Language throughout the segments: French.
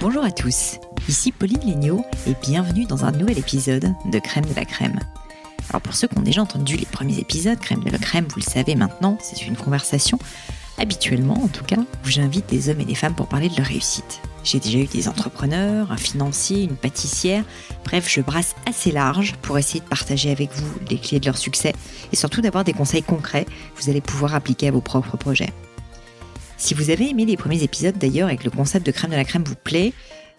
Bonjour à tous, ici Pauline Léniaud et bienvenue dans un nouvel épisode de Crème de la Crème. Alors pour ceux qui ont déjà entendu les premiers épisodes, Crème de la Crème, vous le savez maintenant, c'est une conversation habituellement en tout cas, où j'invite des hommes et des femmes pour parler de leur réussite. J'ai déjà eu des entrepreneurs, un financier, une pâtissière, bref, je brasse assez large pour essayer de partager avec vous les clés de leur succès et surtout d'avoir des conseils concrets que vous allez pouvoir appliquer à vos propres projets. Si vous avez aimé les premiers épisodes d'ailleurs et que le concept de crème de la crème vous plaît,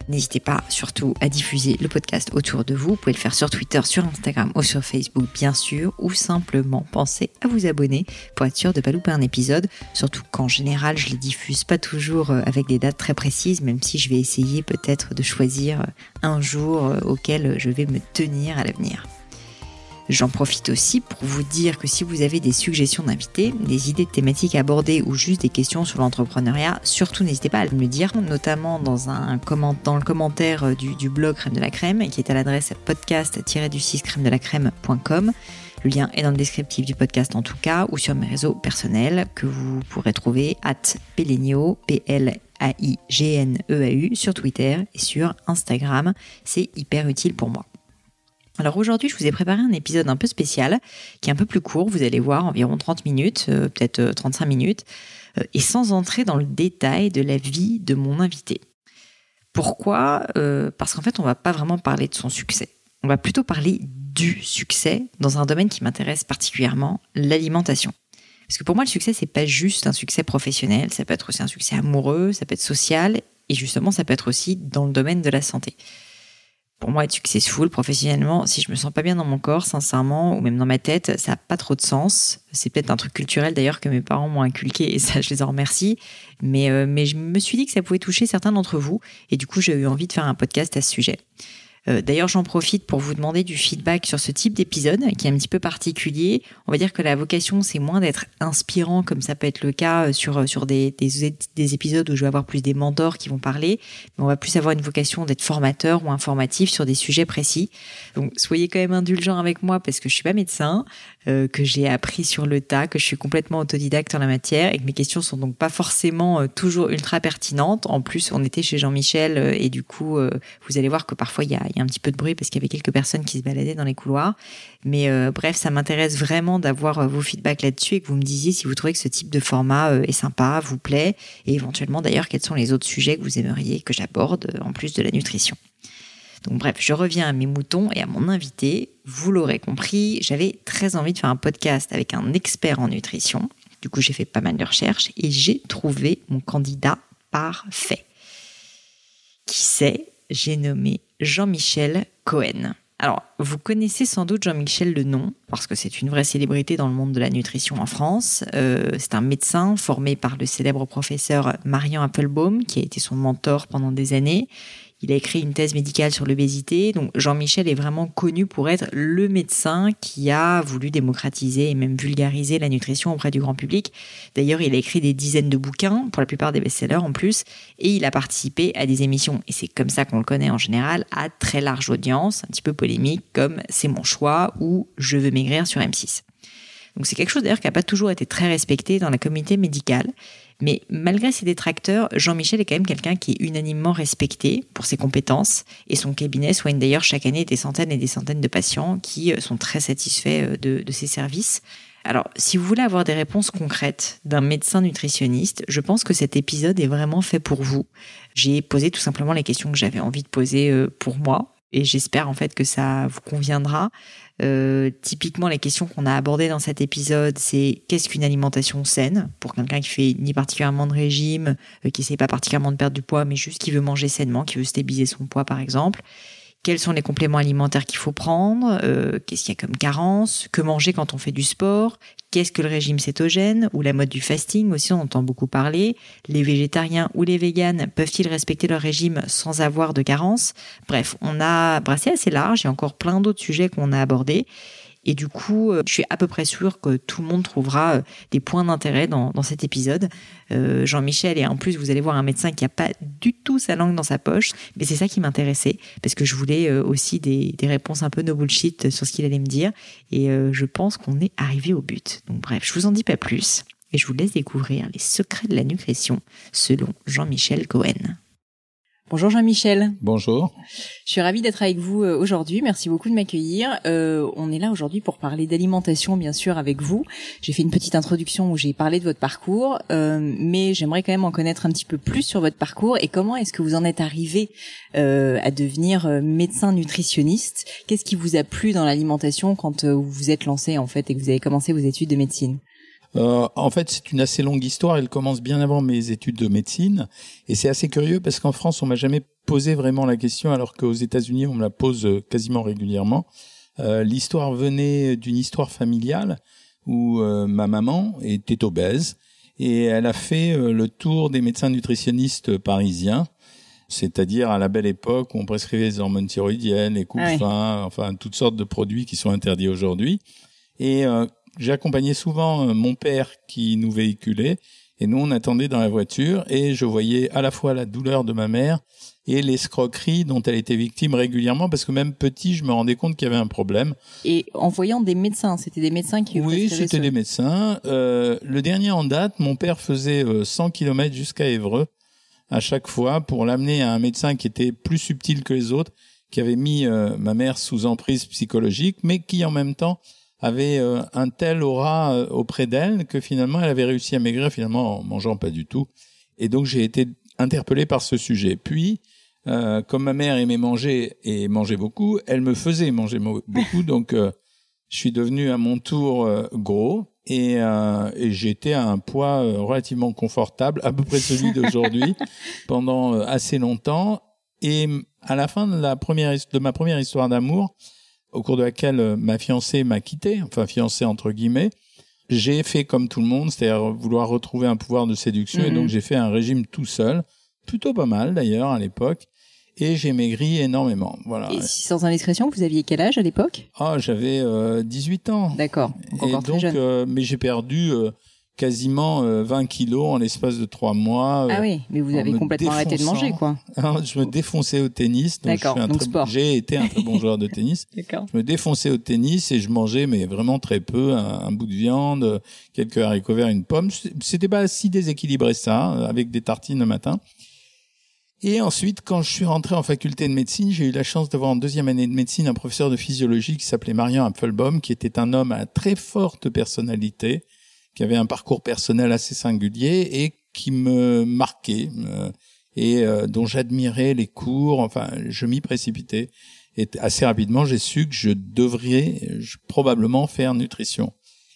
N'hésitez pas surtout à diffuser le podcast autour de vous. Vous pouvez le faire sur Twitter, sur Instagram ou sur Facebook, bien sûr, ou simplement pensez à vous abonner pour être sûr de ne pas louper un épisode. Surtout qu'en général, je les diffuse pas toujours euh, avec des dates très précises, même si je vais essayer peut-être de choisir un jour euh, auquel je vais me tenir à l'avenir. J'en profite aussi pour vous dire que si vous avez des suggestions d'invités, des idées de thématiques abordées ou juste des questions sur l'entrepreneuriat, surtout n'hésitez pas à me le dire, notamment dans, le commentaire du, blog Crème de la Crème, qui est à l'adresse podcast-du6 crème de la crème.com. Le lien est dans le descriptif du podcast en tout cas, ou sur mes réseaux personnels que vous pourrez trouver at Pelenio, P-L-A-I-G-N-E-A-U, sur Twitter et sur Instagram. C'est hyper utile pour moi. Alors aujourd'hui, je vous ai préparé un épisode un peu spécial, qui est un peu plus court, vous allez voir, environ 30 minutes, euh, peut-être 35 euh, minutes, euh, et sans entrer dans le détail de la vie de mon invité. Pourquoi? Parce qu'en fait, on va pas vraiment parler de son succès. On va plutôt parler du succès dans un domaine qui m'intéresse particulièrement, l'alimentation. Parce que pour moi, le succès, c'est pas juste un succès professionnel, ça peut être aussi un succès amoureux, ça peut être social, et justement, ça peut être aussi dans le domaine de la santé pour moi, être successful professionnellement, si je me sens pas bien dans mon corps, sincèrement, ou même dans ma tête, ça n'a pas trop de sens. C'est peut-être un truc culturel d'ailleurs que mes parents m'ont inculqué et ça, je les en remercie. Mais, euh, mais je me suis dit que ça pouvait toucher certains d'entre vous et du coup, j'ai eu envie de faire un podcast à ce sujet. Euh, d'ailleurs, j'en profite pour vous demander du feedback sur ce type d'épisode qui est un petit peu particulier. On va dire que la vocation, c'est moins d'être inspirant comme ça peut être le cas euh, sur, euh, sur des, des, des, épisodes où je vais avoir plus des mentors qui vont parler, mais on va plus avoir une vocation d'être formateur ou informatif sur des sujets précis. Donc, soyez quand même indulgents avec moi parce que je suis pas médecin, que j'ai appris sur le tas, que je suis complètement autodidacte en la matière et que mes questions sont donc pas forcément toujours ultra pertinentes. En plus, on était chez Jean-Michel et du coup, vous allez voir que parfois il y a y a un petit peu de bruit parce qu'il y avait quelques personnes qui se baladaient dans les couloirs. Mais euh, bref, ça m'intéresse vraiment d'avoir euh, vos feedbacks là-dessus et que vous me disiez si vous trouvez que ce type de format euh, est sympa, vous plaît, et éventuellement d'ailleurs quels sont les autres sujets que vous aimeriez que j'aborde en plus de la nutrition. Donc bref, je reviens à mes moutons et à mon invité. Vous l'aurez compris, j'avais très envie de faire un podcast avec un expert en nutrition. Du coup, j'ai fait pas mal de recherches et j'ai trouvé mon candidat parfait. Qui c'est J'ai nommé Jean-Michel Cohen. Alors, vous connaissez sans doute Jean-Michel le nom, parce que c'est une vraie célébrité dans le monde de la nutrition en France. Euh, c'est un médecin formé par le célèbre professeur Marian Applebaum, qui a été son mentor pendant des années. Il a écrit une thèse médicale sur l'obésité. Donc Jean-Michel est vraiment connu pour être le médecin qui a voulu démocratiser et même vulgariser la nutrition auprès du grand public. D'ailleurs, il a écrit des dizaines de bouquins, pour la plupart des best-sellers en plus, et il a participé à des émissions, et c'est comme ça qu'on le connaît en général, à très large audience, un petit peu polémique, comme C'est mon choix ou Je veux maigrir sur M6. Donc c'est quelque chose d'ailleurs qui n'a pas toujours été très respecté dans la communauté médicale. Mais malgré ses détracteurs, Jean-Michel est quand même quelqu'un qui est unanimement respecté pour ses compétences et son cabinet soigne d'ailleurs chaque année des centaines et des centaines de patients qui euh, sont très satisfaits euh, de, ses services. Alors, si vous voulez avoir des réponses concrètes d'un médecin nutritionniste, je pense que cet épisode est vraiment fait pour vous. J'ai posé tout simplement les questions que j'avais envie de poser euh, pour moi et j'espère en fait que ça vous conviendra. Euh, typiquement, les questions qu'on a abordées dans cet épisode, c'est qu'est-ce qu'une alimentation saine pour quelqu'un qui fait ni particulièrement de régime, euh, qui essaie pas particulièrement de perdre du poids, mais juste qui veut manger sainement, qui veut stabiliser son poids par exemple quels sont les compléments alimentaires qu'il faut prendre, euh, qu'est-ce qu'il y a comme carence, que manger quand on fait du sport, qu'est-ce que le régime cétogène ou la mode du fasting aussi, on entend beaucoup parler, les végétariens ou les véganes peuvent-ils respecter leur régime sans avoir de carence? Bref, on a brassé assez large, il y a encore plein d'autres sujets qu'on a abordés. Et du coup, euh, je suis à peu près sûre que tout le monde trouvera euh, des points d'intérêt dans, dans, cet épisode. Euh, Jean-Michel, et en plus, vous allez voir un médecin qui n'a pas du tout sa langue dans sa poche. Mais c'est ça qui m'intéressait, parce que je voulais aussi des, des, réponses un peu no bullshit sur ce qu'il allait me dire. Et je pense qu'on est arrivé au but. Donc bref, je vous en dis pas plus. Et je vous laisse découvrir les secrets de la nutrition selon Jean-Michel Cohen. Bonjour Jean-Michel. Bonjour. Je suis ravie d'être avec vous euh, aujourd'hui. Merci beaucoup de m'accueillir. Euh, on est là aujourd'hui pour parler d'alimentation, bien sûr, avec vous. J'ai fait une petite introduction où j'ai parlé de votre parcours, euh, mais j'aimerais quand même en connaître un petit peu plus sur votre parcours et comment est-ce que vous en êtes arrivé euh, à devenir euh, médecin nutritionniste. Qu'est-ce qui vous a plu dans l'alimentation quand vous vous êtes lancé en fait et que vous avez commencé vos études de médecine? Euh, en fait, c'est une assez longue histoire. Elle commence bien avant mes études de médecine. Et c'est assez curieux parce qu'en France, on m'a jamais posé vraiment la question, alors qu'aux États-Unis, on me la pose euh, quasiment régulièrement. Euh, l'histoire venait d'une histoire familiale où euh, ma maman était obèse et elle a fait euh, le tour des médecins nutritionnistes parisiens c'est-à-dire à la belle époque où on prescrivait les hormones thyroïdiennes, les coups ah enfin toutes sortes de produits qui sont interdits aujourd'hui. Et euh, j'ai accompagné souvent euh, mon père qui nous véhiculait et nous on attendait dans la voiture et je voyais à la fois la douleur de ma mère et l'escroquerie dont elle était victime régulièrement parce que même petit je me rendais compte qu'il y avait un problème. Et en voyant des médecins, c'était des médecins qui Oui, c'était des médecins. Euh, le dernier en date, mon père faisait 100 euh, km jusqu'à Évreux à chaque fois pour l'amener à un médecin qui était plus subtil que les autres, qui avait mis euh, ma mère sous emprise psychologique, mais qui en même temps avait euh, un tel aura euh, auprès d'elle que finalement elle avait réussi à maigrir finalement en mangeant pas du tout. Et donc j'ai été interpellé par ce sujet. Puis, euh, comme ma mère aimait manger et mangeait beaucoup, elle me faisait manger beaucoup. donc je suis devenu à mon tour gros et, et j'étais à un poids relativement confortable, à peu près celui d'aujourd'hui, pendant assez longtemps. Et à la fin de la première de ma première histoire d'amour, au cours de laquelle euh, ma fiancée m'a quitté, enfin fiancée entre guillemets, j'ai fait comme tout le monde, c'est-à-dire vouloir retrouver un pouvoir de séduction, et mhm. donc j'ai fait un régime tout seul, plutôt pas mal d'ailleurs à l'époque, et j'ai maigri énormément. Voilà. Et sans indiscrétion, vous aviez quel âge à l'époque? Ah, j'avais euh, 18 ans. D'accord. Encore très jeune. Euh, mais j'ai perdu euh, quasiment 20 euh, kilos en l'espace de trois mois. Ah oui, mais vous avez complètement arrêté de manger, quoi. je me défonçais au tennis. D'accord, donc, sport. J'ai été un très bon joueur de tennis. D'accord. Je me défonçais au tennis et je mangeais, mais vraiment très peu, un, bout de viande, quelques haricots verts, une pomme. C'était pas si déséquilibré ça, avec des tartines le matin. Et ensuite, quand je suis rentré en faculté de médecine, j'ai eu la chance d'avoir en deuxième année de médecine un professeur de physiologie qui s'appelait Marian Apfelbaum, qui était un homme à très forte personnalité, qui avait un parcours personnel assez singulier et qui me marquait euh, et euh, dont j'admirais les cours. Enfin, je m'y précipitais. Et assez rapidement, j'ai su que je devrais probablement faire nutrition.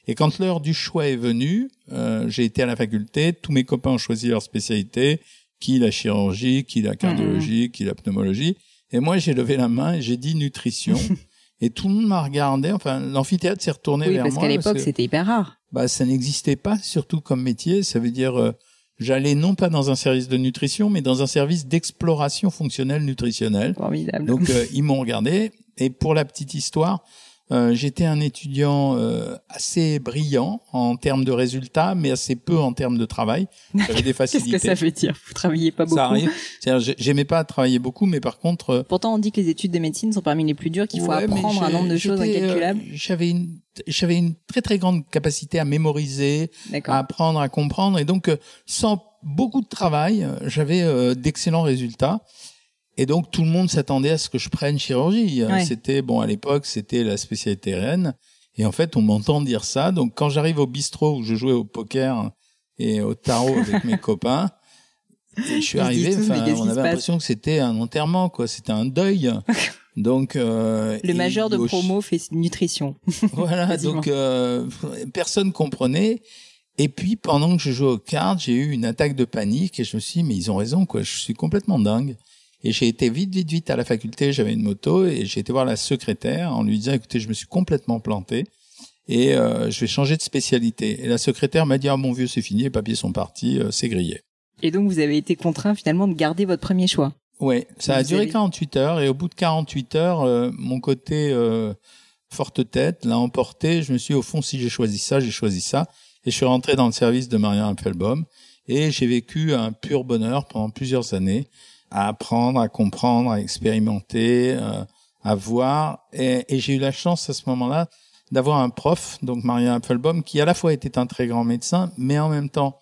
Et quand l'heure du choix est venue, euh, j'ai été à la faculté, tous mes copains ont choisi leur spécialité, qui la chirurgie, qui la cardiologie, mmh. qui la pneumologie. Et moi, j'ai levé la main et j'ai dit nutrition. et tout le monde m'a regardé. Enfin, l'amphithéâtre s'est retourné vers moi. parce qu'à l'époque, c'était hyper rare bah, ça n'existait pas, surtout comme métier. Ça veut dire, euh, j'allais non pas dans un service de nutrition, mais dans un service d'exploration fonctionnelle nutritionnelle. Formidable. Donc, euh, ils m'ont regardé. Et pour la petite histoire, Euh, J'étais un étudiant euh, assez brillant en termes de résultats, mais assez peu en termes de travail. J'avais des facilités. Qu'est-ce que ça veut dire Vous travaillez pas beaucoup Ça arrive. C'est-à-dire, j'aimais pas travailler beaucoup, mais par contre. euh, Pourtant, on dit que les études de médecine sont parmi les plus dures, qu'il faut ouais, apprendre un nombre de choses euh, incalculables. J'avais une, j'avais une très très grande capacité à mémoriser, D'accord. à apprendre, à comprendre, et donc sans beaucoup de travail, j'avais euh, d'excellents résultats. Et donc tout le monde s'attendait à ce que je prenne chirurgie. Ouais. C'était bon à l'époque, c'était la spécialité reine. Et en fait, on m'entend dire ça. Donc quand j'arrive au bistrot où je jouais au poker et au tarot avec mes copains, et je suis arrivé, enfin, on avait l'impression que c'était un enterrement, quoi. C'était un deuil. Donc euh, Le majeur de promo fait nutrition. voilà, donc euh, personne comprenait. Et puis pendant que je jouais aux cartes, j'ai eu une attaque de panique et je me suis dit mais ils ont raison quoi, je suis complètement dingue. Et j'ai été vite vite vite à la faculté, j'avais une moto et j'ai été voir la secrétaire en lui disant écoutez, je me suis complètement planté et euh, je vais changer de spécialité. Et la secrétaire m'a dit ah mon vieux, c'est fini, les papiers sont partis, euh, c'est grillé. Et donc, vous avez été contraint finalement de garder votre premier choix. Ouais, ça a duré avez- 48 heures et au bout de 48 heures, euh, mon côté forte tête l'a emporté. Je me suis dit, au fond, si j'ai choisi ça, j'ai choisi ça. Et je suis rentré dans le service de Maria Appelbaum et j'ai vécu un pur bonheur pendant plusieurs années à apprendre, à comprendre, à expérimenter, euh, à voir. Et, et j'ai eu la chance à ce moment-là d'avoir un prof, donc Maria Appelbaum, qui à la fois était un très grand médecin, mais en même temps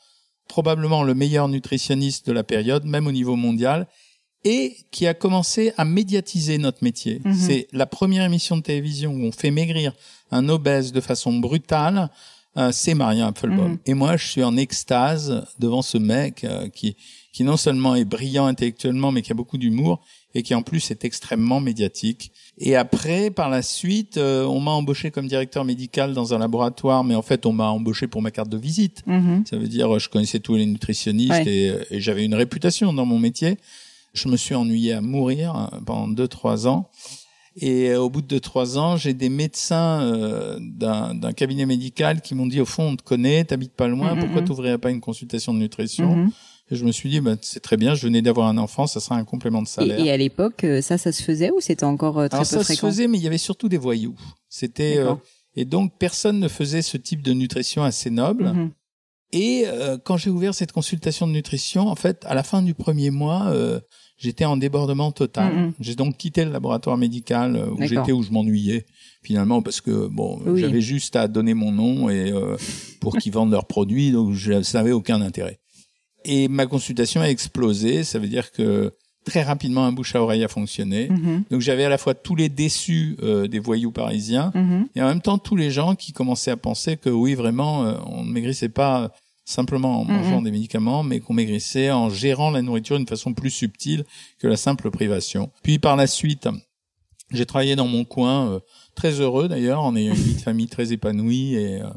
probablement le meilleur nutritionniste de la période, même au niveau mondial, et qui a commencé à médiatiser notre métier. Mhm. C'est la première émission de télévision où on fait maigrir un obèse de façon brutale. Euh, c'est Maria Appelbaum. Mhm. Et moi, je suis en extase devant ce mec euh, qui, qui non seulement est brillant intellectuellement, mais qui a beaucoup d'humour et qui en plus est extrêmement médiatique. Et après, par la suite, euh, on m'a embauché comme directeur médical dans un laboratoire, mais en fait, on m'a embauché pour ma carte de visite. Mhm. Ça veut dire, je connaissais tous les nutritionnistes Ouais. et, et j'avais une réputation dans mon métier. Je me suis ennuyé à mourir pendant deux, trois ans. Et euh, au bout de trois ans, j'ai des médecins euh, d'un cabinet médical qui m'ont dit, au fond, on te connaît, t'habites pas loin, Mhm, pourquoi mhm. t'ouvrirais pas une consultation de nutrition Mhm. Et je me suis dit, bah, c'est très bien, je venais d'avoir un enfant, ça sera un complément de salaire. Et, et à l'époque, euh, ça, ça se faisait ou c'était encore euh, très Alors peu ça se fréquent? faisait, mais il y avait surtout des voyous. C'était euh, et donc personne ne faisait ce type de nutrition assez noble. Et euh, quand j'ai ouvert cette consultation de nutrition, en fait, à la fin du premier mois, euh, j'étais en débordement total. Mhm. J'ai donc quitté le laboratoire médical euh, où j'étais, où je m'ennuyais finalement parce que bon, Oui. j'avais juste à donner mon nom et euh, pour qu'ils vendent leurs produits, donc je ça n'avait aucun intérêt. Et ma consultation a explosé. Ça veut dire que très rapidement un bouche à oreille a fonctionné. Mhm. Donc j'avais à la fois tous les déçus euh, des voyous parisiens et en même temps tous les gens qui commençaient à penser que oui vraiment euh, on ne maigrissait pas simplement en mangeant des médicaments mais qu'on maigrissait en gérant la nourriture d'une façon plus subtile que la simple privation. Puis par la suite j'ai travaillé dans mon coin euh, très heureux d'ailleurs en ayant une vie de famille très épanouie et euh,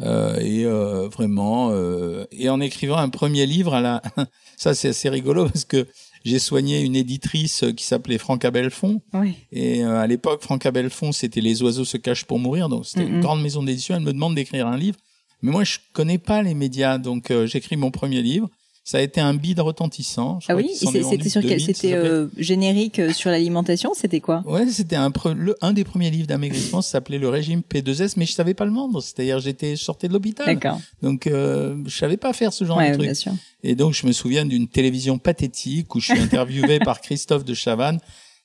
euh, et euh, vraiment euh, et en écrivant un premier livre à la ça c'est assez rigolo parce que j'ai soigné une éditrice qui s'appelait Franca Belfond Oui. et à l'époque, Franca Belfond, c'était Les oiseaux se cachent pour mourir. Donc, c'était une grande maison d'édition. Elle me demande d'écrire un livre. Mais moi, je connais pas les médias. Donc, euh, j'écris mon premier livre. Ça a été un bide retentissant. Je Ah oui, c'était sur quel 2000, ça C'était euh, générique euh, sur l'alimentation C'était quoi? Ouais, c'était un, le, un des premiers livres d'amaigrissement. Ça s'appelait Le régime P2S, mais je savais pas le vendre. C'est-à-dire, j'étais sorti de l'hôpital. D'accord. Donc, euh, je savais pas faire ce genre Ouais, de truc. bien sûr. Et donc, je me souviens d'une télévision pathétique où je suis interviewé par Christophe de Chavannes.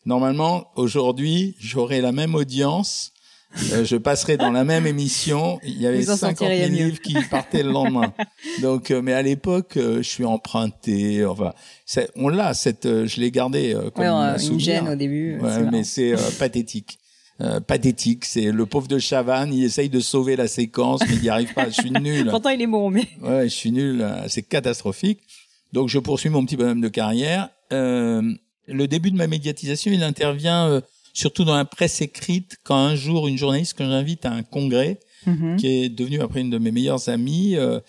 Normalement, aujourd'hui, j'aurais la même audience. Euh, je passerais dans la même émission. Il y avait Vous en 50 sortiriez 000 mieux. livres qui partaient le lendemain. Donc, euh, mais à l'époque, euh, je suis emprunté. Enfin, on l'a. Cette, euh, je l'ai gardé euh, comme Ouais, un une gêne au début. Ouais, mais c'est euh, pathétique. Euh, pathétique. C'est le pauvre de Chavannes. Il essaye de sauver la séquence, mais il n'y arrive pas. Je suis nul. Pourtant, il est bon, mais. Ouais, je suis nul, c'est catastrophique. Donc je poursuis mon petit bonhomme de carrière. Euh, le début de ma médiatisation, il intervient euh, surtout dans la presse écrite quand un jour une journaliste que j'invite à un congrès, Mhm. qui est devenue après une de mes meilleures amies, euh,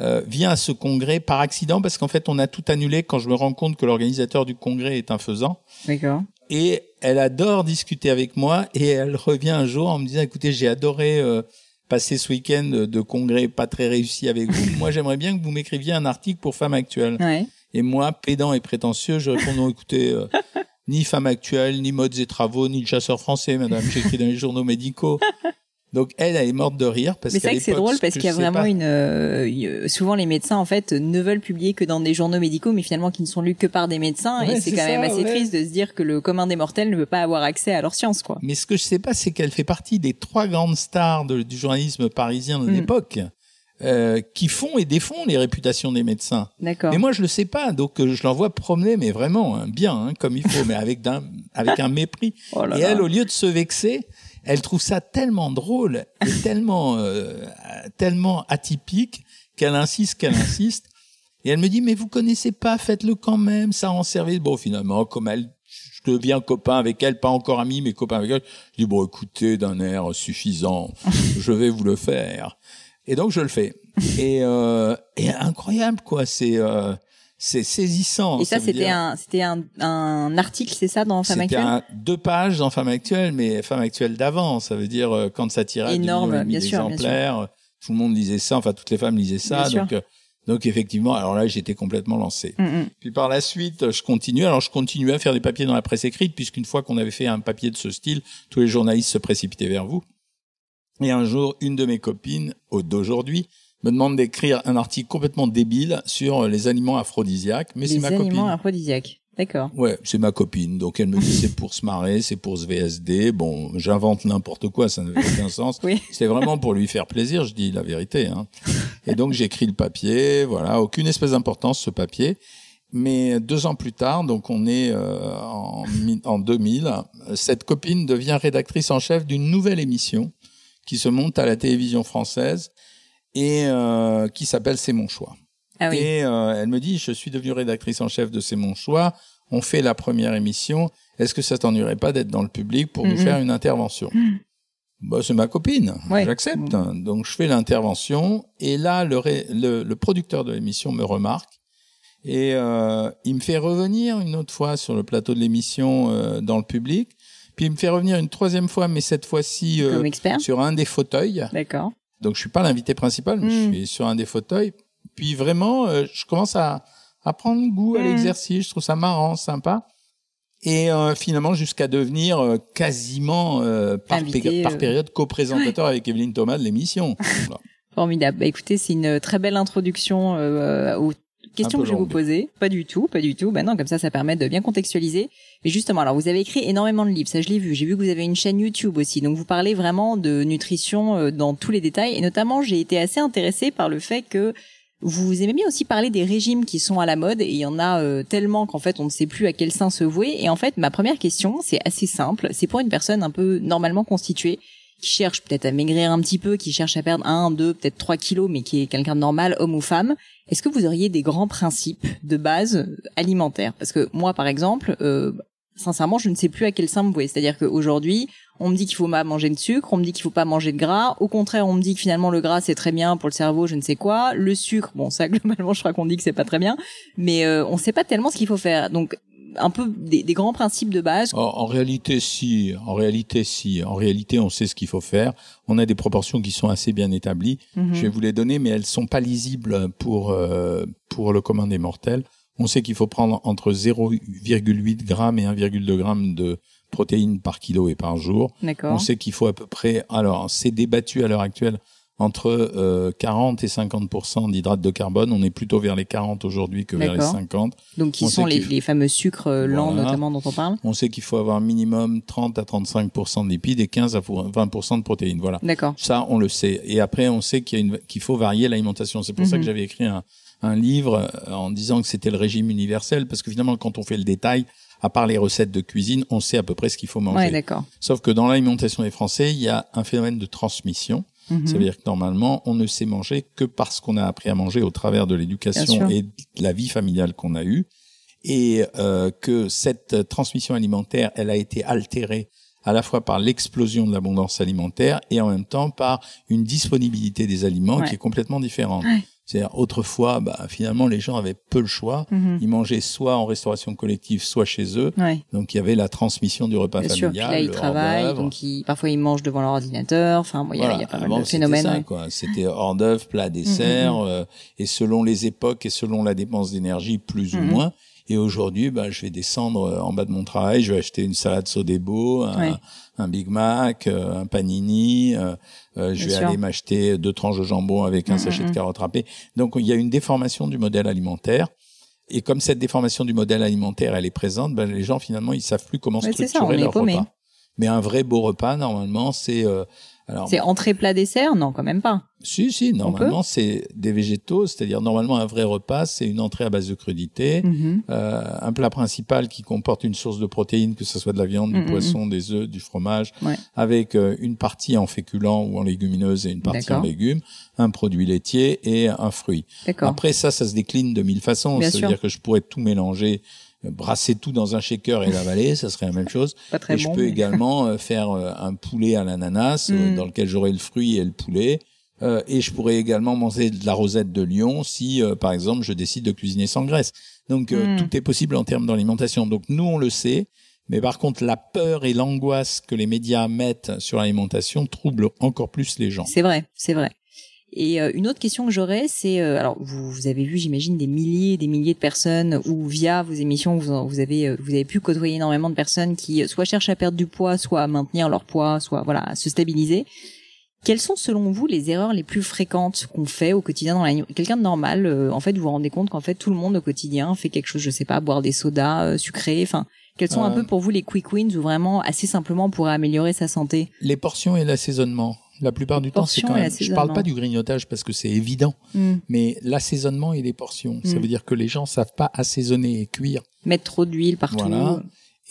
euh, vient à ce congrès par accident parce qu'en fait on a tout annulé quand je me rends compte que l'organisateur du congrès est un faisant. D'accord. Et elle adore discuter avec moi et elle revient un jour en me disant écoutez j'ai adoré euh, passer ce week-end de congrès pas très réussi avec vous. Moi j'aimerais bien que vous m'écriviez un article pour Femme Actuelle. Ouais. Et moi pédant et prétentieux je réponds non écoutez euh, ni femme actuelle, ni modes et travaux, ni le chasseur français, madame. J'écris dans les journaux médicaux. Donc elle, elle est morte de rire parce Mais c'est vrai que c'est drôle ce parce qu'il y a vraiment pas- une. euh, souvent les médecins en fait ne veulent publier que dans des journaux médicaux, mais finalement qui ne sont lus que par des médecins. Ouais, et c'est quand même assez ouais. triste de se dire que le commun des mortels ne veut pas avoir accès à leur science, quoi. Mais ce que je sais pas, c'est qu'elle fait partie des trois grandes stars de- du journalisme parisien de Mm. l'époque, euh, qui font et défont les réputations des médecins. D'accord. Mais moi, je le sais pas, donc euh, je l'envoie promener, mais vraiment hein, bien, hein, comme il faut, mais avec d'un, avec un mépris. Oh là et là. elle, au lieu de se vexer, elle trouve ça tellement drôle et tellement, euh, tellement atypique qu'elle insiste, qu'elle insiste. Et elle me dit, mais vous connaissez pas, faites-le quand même, ça rend service. Bon, finalement, comme elle, je deviens copain avec elle, pas encore ami, mais copain avec elle. Je dis, bon, écoutez, d'un air suffisant, je vais vous le faire. Et donc, je le fais. Et, euh, et incroyable, quoi. C'est, euh, c'est saisissant. Et ça, c'était dire- un, c'était un, un article, c'est ça, dans Femme c'était Actuelle un, deux pages dans Femme Actuelle, mais Femme Actuelle d'avant. Ça veut dire euh, quand ça tirait Énorme, bien sûr, bien sûr. euh, tout le monde lisait ça. Enfin, toutes les femmes lisaient ça. Bien. Donc, euh, donc effectivement, alors là, j'étais complètement lancé. Mm, mm. Puis par la suite, je continue. Alors, je continuais à faire des papiers dans la presse écrite, puisqu'une fois qu'on avait fait un papier de ce style, tous les journalistes se précipitaient vers vous. Et un jour, une de mes copines, au- d'aujourd'hui, me demande d'écrire un article complètement débile sur les aliments aphrodisiaques, mais c'est Les ma aliments copine. aphrodisiaques. D'accord. Ouais, c'est ma copine. Donc elle me dit c'est pour se marrer, c'est pour se VSD. Bon, j'invente n'importe quoi, ça n'avait aucun sens. Oui. C'était vraiment pour lui faire plaisir, je dis la vérité. Hein. Et donc j'écris le papier, voilà, aucune espèce d'importance ce papier. Mais deux ans plus tard, donc on est euh, en 2000, cette copine devient rédactrice en chef d'une nouvelle émission qui se monte à la télévision française et euh, qui s'appelle C'est mon choix. Ah oui. Et euh, elle me dit, je suis devenue rédactrice en chef de C'est mon choix. On fait la première émission. Est-ce que ça t'ennuierait pas d'être dans le public pour nous Mhm. faire une intervention bah, C'est ma copine. Ouais. J'accepte. Donc je fais l'intervention. Et là, le, ré- le, le producteur de l'émission me remarque. Et euh, il me fait revenir une autre fois sur le plateau de l'émission euh, dans le public. Puis il me fait revenir une troisième fois, mais cette fois-ci euh, sur un des fauteuils. D'accord. Donc je suis pas l'invité principal, mais je suis sur un des fauteuils. Puis vraiment, euh, je commence à, à prendre goût à Mm. l'exercice. Je trouve ça marrant, sympa. Et euh, finalement, jusqu'à devenir quasiment par, Invité, pé- par période co-présentateur avec Evelyne Thomas de l'émission. Voilà. Formidable. Bah, écoutez, c'est une très belle introduction euh, peu que je vais vous poser. Pas du tout, pas du tout. Bah non, comme ça, ça permet de bien contextualiser. Mais justement, alors vous avez écrit énormément de livres, ça je l'ai vu. J'ai vu que vous avez une chaîne YouTube aussi, donc vous parlez vraiment de nutrition euh, dans tous les détails. Et notamment, j'ai été assez intéressée par le fait que vous aimez bien aussi parler des régimes qui sont à la mode et il y en a euh, tellement qu'en fait on ne sait plus à quel sein se vouer. Et en fait, ma première question, c'est assez simple. C'est pour une personne un peu normalement constituée qui cherche peut-être à maigrir un petit peu, qui cherche à perdre un, deux, peut-être trois kilos, mais qui est quelqu'un de normal, homme ou femme. Est-ce que vous auriez des grands principes de base euh, alimentaires? Parce que moi, par exemple, euh, sincèrement, je ne sais plus à quel sein me vouer. C'est-à-dire qu'aujourd'hui, on me dit qu'il faut pas manger de sucre, on me dit qu'il faut pas manger de gras. Au contraire, on me dit que finalement le gras c'est très bien pour le cerveau, je ne sais quoi. Le sucre, bon ça globalement, je crois qu'on dit que c'est pas très bien, mais euh, on sait pas tellement ce qu'il faut faire. Donc un peu des, des grands principes de base. En, en réalité, si. En réalité, si. En réalité, on sait ce qu'il faut faire. On a des proportions qui sont assez bien établies. Mhm. Je vais vous les donner, mais elles sont pas lisibles pour euh, pour le commun des mortels. On sait qu'il faut prendre entre 0,8 grammes et 1,2 grammes de protéines par kilo et par jour. On sait qu'il faut à peu près. Alors, c'est débattu à l'heure actuelle entre euh, 40 et 50% d'hydrates de carbone. On est plutôt vers les 40 aujourd'hui que vers les D'accord. 50. Donc qui on sont les, fameux sucres euh, lents Voilà. notamment dont on parle. On sait qu'il faut avoir minimum 30 à 35 de lipides et 15 à 20 de protéines. Voilà. D'accord. Ça, on le sait. Et après, on sait qu'il faut varier l'alimentation. C'est pour ça Mhm. que j'avais écrit un, un livre euh, en disant que c'était le régime universel, parce que finalement, quand on fait le détail, à part les recettes de cuisine, on sait à peu près ce qu'il faut manger. Ouais, d'accord. Sauf que dans l'alimentation des Français, il y a un phénomène de transmission. Mhm. Ça veut dire que normalement, on ne sait manger que parce qu'on a appris à manger au travers de l'éducation et de la vie familiale qu'on a eue. Et euh, que cette transmission alimentaire, elle a été altérée à la fois par l'explosion de l'abondance alimentaire et en même temps par une disponibilité des aliments Ouais. qui est complètement différente. Ouais. C'est-à-dire, autrefois, bah, finalement, les gens avaient peu le choix. Mhm. Ils mangeaient soit en restauration collective, soit chez eux. Ouais. Donc, il y avait la transmission du repas Bien sûr, familial. là ils le travaillent, donc ils, parfois ils mangent devant leur ordinateur. Enfin, bon, il y, a- Voilà. il y a pas Avant, mal de c'était phénomènes. ouais. C'était hors d'œuvre, plat, dessert, euh, et selon les époques et selon la dépense d'énergie, plus ou moins. Et aujourd'hui, bah, je vais descendre euh, en bas de mon travail, je vais acheter une salade Sodebo, un, un Big Mac, un panini, je vais aller m'acheter deux tranches de jambon avec un mm, sachet de carottes râpées. Donc il y a une déformation du modèle alimentaire. Et comme cette déformation du modèle alimentaire, elle est présente, ben, les gens finalement ils savent plus comment structurer leur repas. Mais un vrai beau repas, normalement, c'est c'est entrée plat dessert? Non, quand même pas. Si, si, normalement c'est des végétaux, c'est-à-dire normalement un vrai repas, c'est une entrée à base de crudités, mhm. euh, un plat principal qui comporte une source de protéines, que ce soit de la viande, du mhm, poisson, mhm. des œufs, du fromage, avec euh, une partie en féculents ou en légumineuses et une partie en légumes, un produit laitier et un fruit. Après ça, ça se décline de mille façons, c'est-à-dire que je pourrais tout mélanger brasser tout dans un shaker et l'avaler, ça serait la même chose. et je peux également euh, faire euh, un poulet à l'ananas euh, mm. dans lequel j'aurai le fruit et le poulet. et je pourrais également manger de la rosette de lion si, par exemple, je décide de cuisiner sans graisse. Donc mm. tout est possible en termes d'alimentation. Donc nous, on le sait. Mais par contre, la peur et l'angoisse que les médias mettent sur l'alimentation troublent encore plus les gens. C'est vrai, c'est vrai. Et euh, une autre question que j'aurais, c'est euh, alors vous, vous, avez vu, j'imagine, des milliers, des milliers de personnes ou via vos émissions, vous, vous avez euh, vous avez pu côtoyer énormément de personnes qui soit cherchent à perdre du poids, soit à maintenir leur poids, soit voilà à se stabiliser. Quelles sont selon vous les erreurs les plus fréquentes qu'on fait au quotidien dans la quelqu'un de normal En fait, vous vous rendez compte qu'en fait tout le monde au quotidien fait quelque chose, je sais pas, boire des sodas sucrés, enfin. Quels sont un peu pour vous les quick wins ou vraiment assez simplement pour améliorer sa santé? Les portions et l'assaisonnement. La plupart du temps, c'est quand même. Je parle pas du grignotage parce que c'est évident, hmm. mais l'assaisonnement et les portions. Ça hmm. veut dire que les gens savent pas assaisonner et cuire. Mettre trop d'huile partout. Voilà.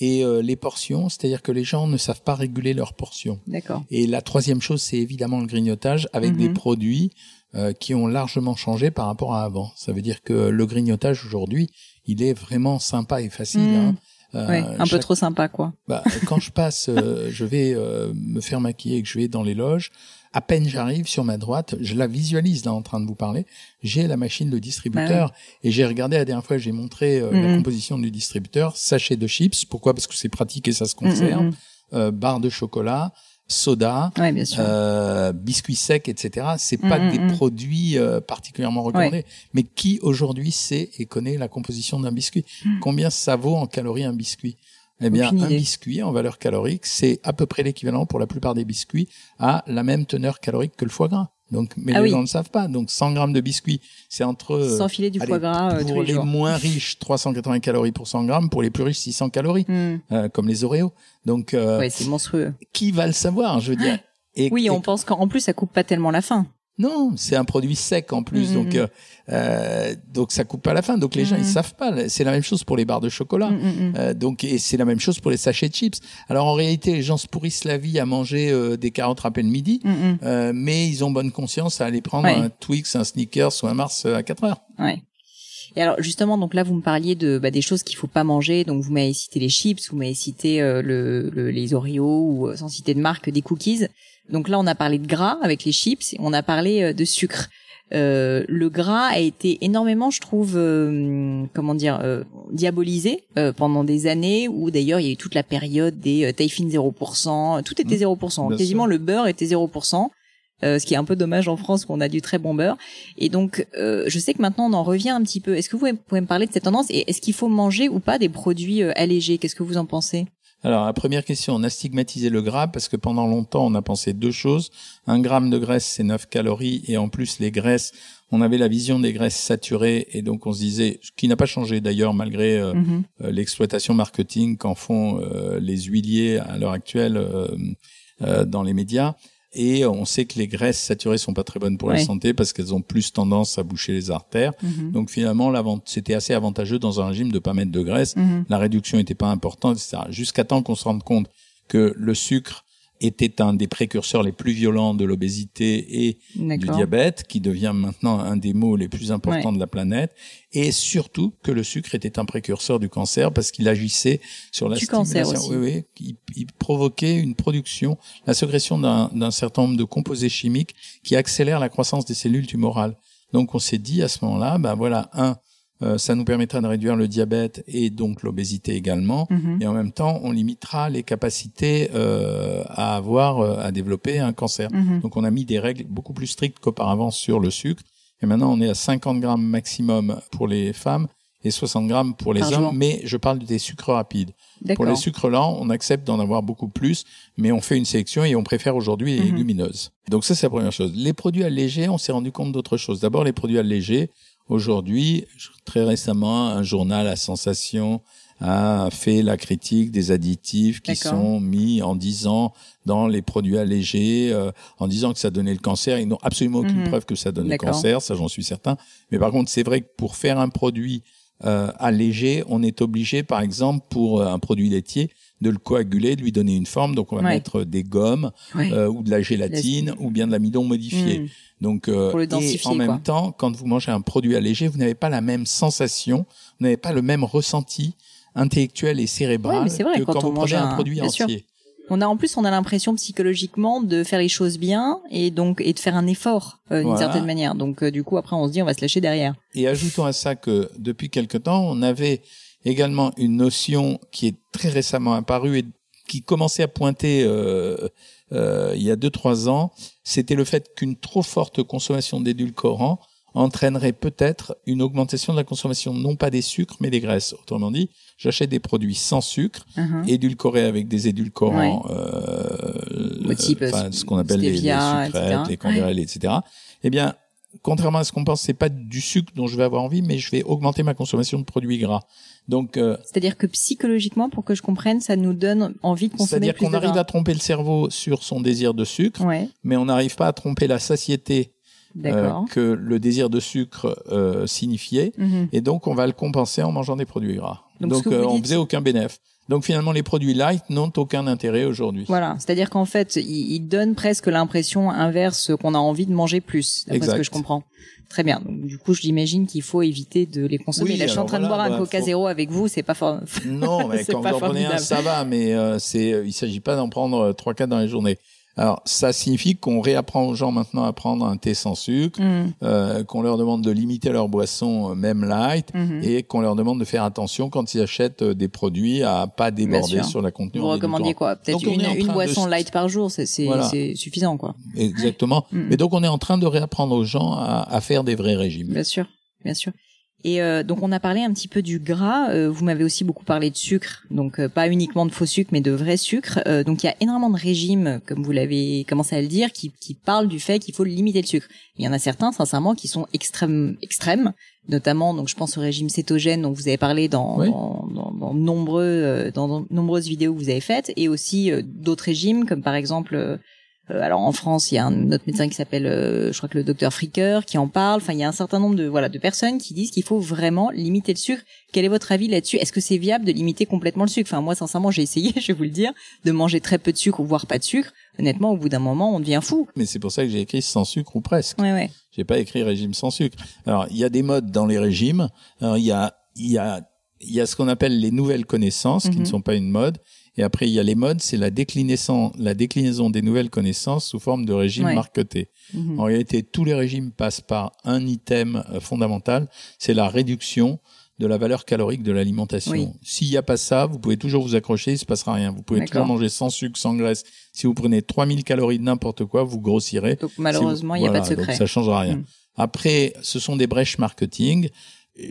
Et euh, les portions, c'est-à-dire que les gens ne savent pas réguler leurs portions. D'accord. Et la troisième chose, c'est évidemment le grignotage avec des mhm. produits euh, qui ont largement changé par rapport à avant. Ça veut dire que le grignotage aujourd'hui, il est vraiment sympa et facile. Hmm. Hein. Euh, un peu trop sympa, quoi. Bah, quand je passe, euh, je vais euh, me faire maquiller et que je vais dans les loges, à peine j'arrive sur ma droite, je la visualise là en train de vous parler, j'ai la machine de distributeur bah et j'ai regardé la dernière fois, j'ai montré la mm-hmm. composition du distributeur, sachet de chips, pourquoi? Parce que c'est pratique et ça se conserve, mm-hmm. barre de chocolat, soda, Euh, biscuits secs, etc. C'est pas mm, des mm, mm. produits euh, particulièrement recommandés. Mais qui aujourd'hui sait et connaît la composition d'un biscuit? Combien ça vaut en calories un biscuit? Eh bien, un biscuit en valeur calorique, c'est à peu près l'équivalent pour la plupart des biscuits à la même teneur calorique que le foie gras. Donc, mais ah les gens ne le savent pas. Donc, 100 grammes de biscuits, c'est entre sans filet du foie gras euh, pour les, moins riches 380 calories pour 100 grammes, pour les plus riches 600 calories, hmm. euh, comme les Oreos. Donc, euh, ouais, c'est monstrueux. Qui va le savoir Je veux dire? Et, oui, on pense qu'en plus ça coupe pas tellement la faim. Non, c'est un produit sec en plus, mm-hmm. donc euh, euh, donc ça coupe pas la fin. Donc les gens ils savent pas. C'est la même chose pour les barres de chocolat. Euh, donc et c'est la même chose pour les sachets de chips. Alors en réalité, les gens se pourrissent la vie à manger euh, des carottes râpées le midi, mais ils ont bonne conscience à aller prendre un Twix, un Snickers ou un Mars à 4 heures. Ouais. Et alors justement, donc là, vous me parliez de bah, des choses qu'il faut pas manger. Donc vous m'avez cité les chips, vous m'avez cité le, le, les Oreos ou sans citer de marque des cookies. Donc là, on a parlé de gras avec les chips, et on a parlé euh, de sucre. Euh, le gras a été énormément, je trouve, euh, comment dire, diabolisé pendant des années. Où d'ailleurs, il y a eu toute la période des euh, 0%, tout était 0%. Mmh. Quasiment le beurre était 0%. ce qui est un peu dommage en France qu'on a du très bon beurre. Et donc, je sais que maintenant on en revient un petit peu. Est-ce que vous pouvez me parler de cette tendance et est-ce qu'il faut manger ou pas des produits allégés? Qu'est-ce que vous en pensez? Alors, la première question, on a stigmatisé le gras parce que pendant longtemps, on a pensé deux choses. Un gramme de graisse, c'est 9 calories et en plus, les graisses, on avait la vision des graisses saturées et donc on se disait, ce qui n'a pas changé d'ailleurs malgré euh, mm-hmm. euh, l'exploitation marketing qu'en font euh, les huiliers à l'heure actuelle dans les médias, et on sait que les graisses saturées sont pas très bonnes pour la santé parce qu'elles ont plus tendance à boucher les artères. Mhm. Donc finalement, c'était assez avantageux dans un régime de pas mettre de graisse. Mhm. La réduction n'était pas importante, etc. Jusqu'à temps qu'on se rende compte que le sucre était un des précurseurs les plus violents de l'obésité et du diabète, qui devient maintenant un des maux les plus importants de la planète, et surtout que le sucre était un précurseur du cancer parce qu'il agissait sur la du stimulation. Cancer aussi. Oui, oui, il, provoquait une production, la sécrétion d'un certain nombre de composés chimiques qui accélèrent la croissance des cellules tumorales. Donc on s'est dit à ce moment-là, ben voilà, un, euh, ça nous permettra de réduire le diabète et donc l'obésité également. Mhm. Et en même temps, on limitera les capacités euh, à avoir, euh, à développer un cancer. Mhm. Donc on a mis des règles beaucoup plus strictes qu'auparavant sur le sucre. Et maintenant, on est à 50 grammes maximum pour les femmes et 60 grammes pour les hommes, mais je parle des sucres rapides. Pour les sucres lents, on accepte d'en avoir beaucoup plus, mais on fait une sélection et on préfère aujourd'hui les Mhm. légumineuses. Donc ça, c'est la première chose. Les produits allégés, on s'est rendu compte d'autre chose. D'abord, les produits allégés. Aujourd'hui, très récemment, un journal à sensation a fait la critique des additifs qui sont mis en disant dans les produits allégés, euh, en disant que ça donnait le cancer. Ils n'ont absolument aucune Mhm. preuve que ça donne le cancer, ça j'en suis certain. Mais par contre, c'est vrai que pour faire un produit euh, allégé, on est obligé, par exemple, pour euh, un produit laitier, de le coaguler, de lui donner une forme. Donc, on va Ouais. mettre des gommes Ouais. euh, ou de la gélatine ou bien de l'amidon modifié. Mm. Donc, euh, Pour le et en même quoi. temps, quand vous mangez un produit allégé, vous n'avez pas la même sensation, vous n'avez pas le même ressenti intellectuel et cérébral Ouais, vrai, que quand quand, on vous mange prenez un, un- produit sûr. entier. On a en plus, on a l'impression psychologiquement de faire les choses bien et donc et de faire un effort euh, d'une Voilà. certaine manière. Donc euh, du coup, après, on se dit, on va se lâcher derrière. Et ajoutons à ça que depuis quelque temps, on avait également une notion qui est très récemment apparue et qui commençait à pointer euh, euh, il y a deux trois ans, c'était le fait qu'une trop forte consommation d'édulcorants entraînerait peut-être une augmentation de la consommation non pas des sucres mais des graisses. Autrement dit, j'achète des produits sans sucre, Mhm. édulcorés avec des édulcorants, euh, type, enfin, ce qu'on appelle les, les stevia, sucrètes, etc. les etc. Eh bien, contrairement à ce qu'on pense, c'est pas du sucre dont je vais avoir envie, mais je vais augmenter ma consommation de produits gras. Donc, euh, C'est-à-dire que psychologiquement, pour que je comprenne, ça nous donne envie de consommer c'est-à-dire qu'on arrive à tromper le cerveau sur son désir de sucre, Ouais, mais on n'arrive pas à tromper la satiété euh, que le désir de sucre euh, signifiait. Mhm. Et donc, on va le compenser en mangeant des produits gras. Donc, Donc, euh, on dites- faisait aucun bénéfice. Donc, finalement, les produits light n'ont aucun intérêt aujourd'hui. Voilà, c'est-à-dire qu'en fait, il, il donne presque l'impression inverse qu'on a envie de manger plus, d'après ce que je comprends. Très bien. Donc, du coup, j'imagine qu'il faut éviter de les consommer. Oui, Là, je suis en train de boire un bah, Coca faut- Zéro avec vous, c'est pas fort. Non, mais quand vous en prenez un, ça va, mais euh, c'est, euh, il s'agit pas d'en prendre euh, trois, quatre dans la journée. Alors, ça signifie qu'on réapprend aux gens maintenant à prendre un thé sans sucre, Mhm. euh, qu'on leur demande de limiter leur boisson, euh, même light, Mhm. et qu'on leur demande de faire attention quand ils achètent euh, des produits à pas déborder sur la contenue. Vous édulcorant. quoi Peut-être une, une boisson de- light par jour, c'est Voilà. suffisant, quoi. Exactement. Mhm. Mais donc, on est en train de réapprendre aux gens à, à faire des vrais régimes. Bien sûr, bien sûr. Et euh, donc on a parlé un petit peu du gras. euh, vous m'avez aussi beaucoup parlé de sucre, donc euh, pas uniquement de faux sucre, mais de vrai sucre. Euh, donc il y a énormément de régimes, comme vous l'avez commencé à le dire, qui, qui parlent du fait qu'il faut limiter le sucre. Il y en a certains, sincèrement, qui sont extrêmes, extrêmes, notamment. Donc je pense au régime cétogène dont vous avez parlé dans, Oui. dans, dans, dans nombreux, euh, dans, dans nombreuses vidéos que vous avez faites, et aussi euh, d'autres régimes, comme par exemple. Euh, alors en France, il y a un autre médecin qui s'appelle, euh, je crois que le docteur Fricker, qui en parle. Enfin, il y a un certain nombre de voilà de personnes qui disent qu'il faut vraiment limiter le sucre. Quel est votre avis là-dessus? Est-ce que c'est viable de limiter complètement le sucre? Enfin, moi, sincèrement, j'ai essayé, je vais vous le dire, de manger très peu de sucre ou voire pas de sucre. Honnêtement, au bout d'un moment, on devient fou. Mais c'est pour ça que j'ai écrit sans sucre ou presque. Ouais, ouais. J'ai pas écrit régime sans sucre. Alors, il y a des modes dans les régimes. Alors, il y a, il y a, il y a ce qu'on appelle les nouvelles connaissances, qui Mhm. ne sont pas une mode. Et après, il y a les modes, c'est la déclinaison, la déclinaison des nouvelles connaissances sous forme de régime Ouais. Mhm. En réalité, tous les régimes passent par un item euh, fondamental, c'est la réduction de la valeur calorique de l'alimentation. Oui. S'il n'y a pas ça, vous pouvez toujours vous accrocher, il se passera rien. Vous pouvez toujours manger sans sucre, sans graisse. Si vous prenez 3000 calories de n'importe quoi, vous grossirez. Donc malheureusement, il Si n'y a pas de secret. Donc ça changera rien. Mm. Après, ce sont des brèches marketing.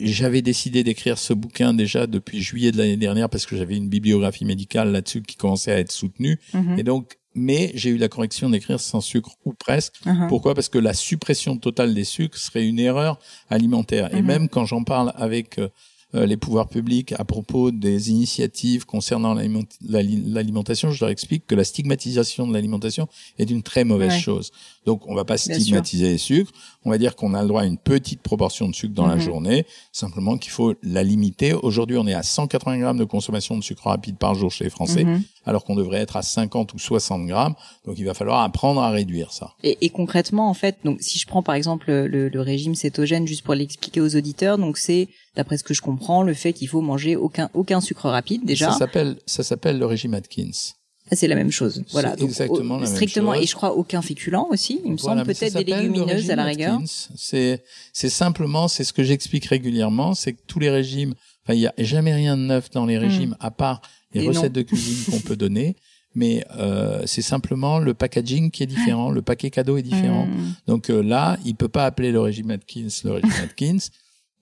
J'avais décidé d'écrire ce bouquin déjà depuis juillet de l'année dernière parce que j'avais une bibliographie médicale là-dessus qui commençait à être soutenue. Mhm. Et donc, mais j'ai eu la correction d'écrire sans sucre ou presque. Mhm. Pourquoi? Parce que la suppression totale des sucres serait une erreur alimentaire. Et Mhm. même quand j'en parle avec euh, les pouvoirs publics à propos des initiatives concernant l'aliment- l'ali- l'alimentation, je leur explique que la stigmatisation de l'alimentation est une très mauvaise Ouais. chose. Donc, on va pas stigmatiser les sucres. On va dire qu'on a le droit à une petite proportion de sucre dans la Mhm. journée, simplement qu'il faut la limiter. Aujourd'hui, on est à 180 grammes de consommation de sucre rapide par jour chez les Français, Mhm. alors qu'on devrait être à 50 ou 60 grammes. Donc, il va falloir apprendre à réduire ça. Et, et concrètement, en fait, donc si je prends par exemple le, le régime cétogène, juste pour l'expliquer aux auditeurs, donc c'est, d'après ce que je comprends, le fait qu'il faut manger aucun aucun sucre rapide déjà. Ça s'appelle, ça s'appelle le régime Atkins. Ça, c'est la même chose. Voilà. Donc, exactement au- la même strictement, chose. et je crois aucun féculent aussi. Il me Voilà, semble peut-être des le légumineuses à la rigueur. C'est, c'est simplement, c'est ce que j'explique régulièrement, c'est que tous les régimes, enfin, il y a jamais rien de neuf dans les régimes à part les Hmm. Et recettes non. de cuisine qu'on peut donner. Mais euh, c'est simplement le packaging qui est différent, le paquet cadeau est différent. Mmh. Donc euh, là, il peut pas appeler le régime Atkins le régime Atkins.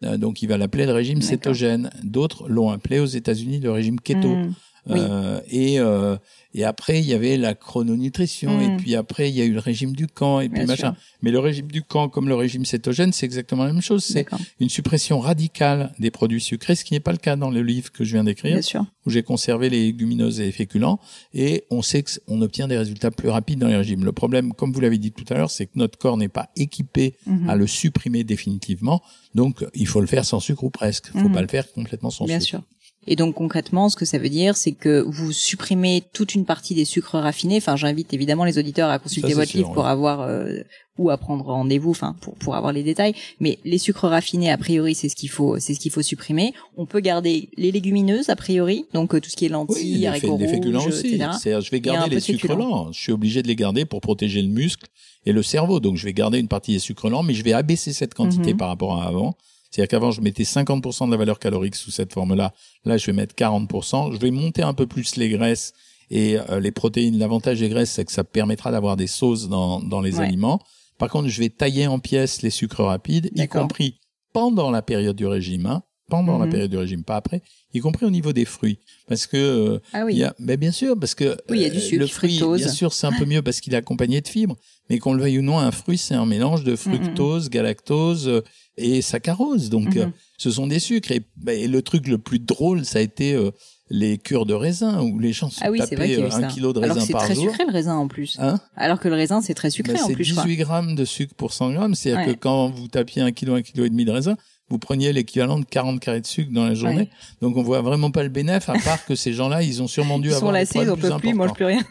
Euh, donc il va l'appeler le régime cétogène. D'autres l'ont appelé aux États-Unis le régime keto. Mm. Oui. Euh, et euh, et après il y avait la chrononutrition et puis après il y a eu le régime du camp et puis Bien machin. Mais le régime du camp comme le régime cétogène c'est exactement la même chose. C'est une suppression radicale des produits sucrés, ce qui n'est pas le cas dans le livre que je viens d'écrire Bien où j'ai conservé les légumineuses et les féculents, et on sait qu'on obtient des résultats plus rapides dans les régimes. Le problème, comme vous l'avez dit tout à l'heure, c'est que notre corps n'est pas équipé Mhm. à le supprimer définitivement, donc il faut le faire sans sucre ou presque. Il faut Mhm. pas le faire complètement sans Bien sucre. sûr. Et donc concrètement, ce que ça veut dire, c'est que vous supprimez toute une partie des sucres raffinés. Enfin, j'invite évidemment les auditeurs à consulter Ça, votre sûr, livre pour avoir euh, ou à prendre rendez-vous, enfin pour pour avoir les détails. Mais les sucres raffinés, a priori, c'est ce qu'il faut, c'est ce qu'il faut supprimer. On peut garder les légumineuses, a priori, donc euh, tout ce qui est lentilles, Oui, haricots les féculents rouges, aussi. etc. C'est-à-dire, je vais garder les sucres féculents. lents. Je suis obligé de les garder pour protéger le muscle et le cerveau. Donc, je vais garder une partie des sucres lents, mais je vais abaisser cette quantité Mhm. par rapport à avant. C'est-à-dire qu'avant, je mettais 50% de la valeur calorique sous cette forme-là. Là, je vais mettre 40%. Je vais monter un peu plus les graisses et euh, les protéines. L'avantage des graisses, c'est que ça permettra d'avoir des sauces dans, dans les Ouais. aliments. Par contre, je vais tailler en pièces les sucres rapides, y compris pendant la période du régime. Hein, pendant la Mhm. période du régime, pas après, y compris au niveau des fruits. Parce que euh, Ah oui. y a, ben bien sûr, parce que Oui, il y a du euh, sucre, le fruit, fructose. bien sûr, c'est un peu mieux parce qu'il est accompagné de fibres, mais qu'on le veuille ou non, un fruit, c'est un mélange de fructose, galactose euh, et saccharose. Donc, Mhm. euh, ce sont des sucres. Et, ben, et le truc le plus drôle, ça a été euh, les cures de raisin où les gens se Ah oui, c'est tapaient un ça. kilo de Alors que raisin c'est par très jour. sucré le raisin en plus. Hein? Alors que le raisin c'est très sucré Ben, en c'est plus, je 18 crois. grammes de sucre pour 100 grammes. C'est-à-dire Ouais. que quand vous tapiez un kilo, un kilo et demi de raisin, vous preniez l'équivalent de 40 carrés de sucre dans la journée. Ouais. Donc on voit vraiment pas le bénéfice, à part que ces gens-là, ils ont sûrement dû Ils sont avoir des lassés, ils problèmes en peuvent plus, ils mangent plus rien.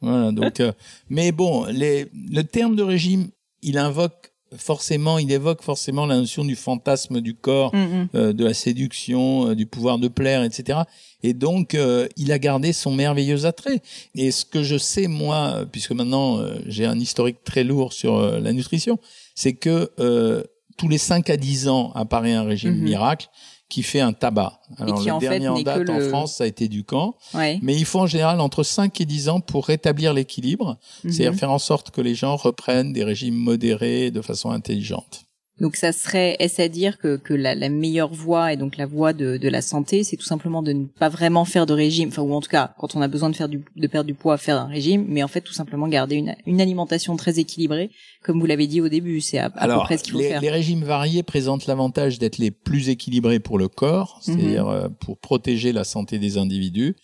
Voilà, donc, euh, mais bon, les, le terme de régime, il invoque forcément, il évoque forcément la notion du fantasme du corps, Mhm. euh, de la séduction, euh, du pouvoir de plaire, etc. Et donc, euh, il a gardé son merveilleux attrait. Et ce que je sais, moi, puisque maintenant euh, j'ai un historique très lourd sur euh, la nutrition, c'est que euh, tous les 5 à 10 ans apparaît un régime Mhm. miracle qui fait un tabac. Alors, qui, le en fait, dernier en date en France, ça a été Ducamp. Ouais. Mais il faut en général entre 5 et 10 ans pour rétablir l'équilibre, Mhm. c'est-à-dire faire en sorte que les gens reprennent des régimes modérés de façon intelligente. Donc ça serait, est-ce à dire que, que la, la meilleure voie et donc la voie de, de la santé, c'est tout simplement de ne pas vraiment faire de régime, enfin ou en tout cas quand on a besoin de faire du, de perdre du poids, faire un régime, mais en fait tout simplement garder une, une alimentation très équilibrée, comme vous l'avez dit au début, c'est à, à peu près ce qu'il faut les, faire. les régimes variés présentent l'avantage d'être les plus équilibrés pour le corps, Mhm. c'est-à-dire euh, pour protéger la santé des individus.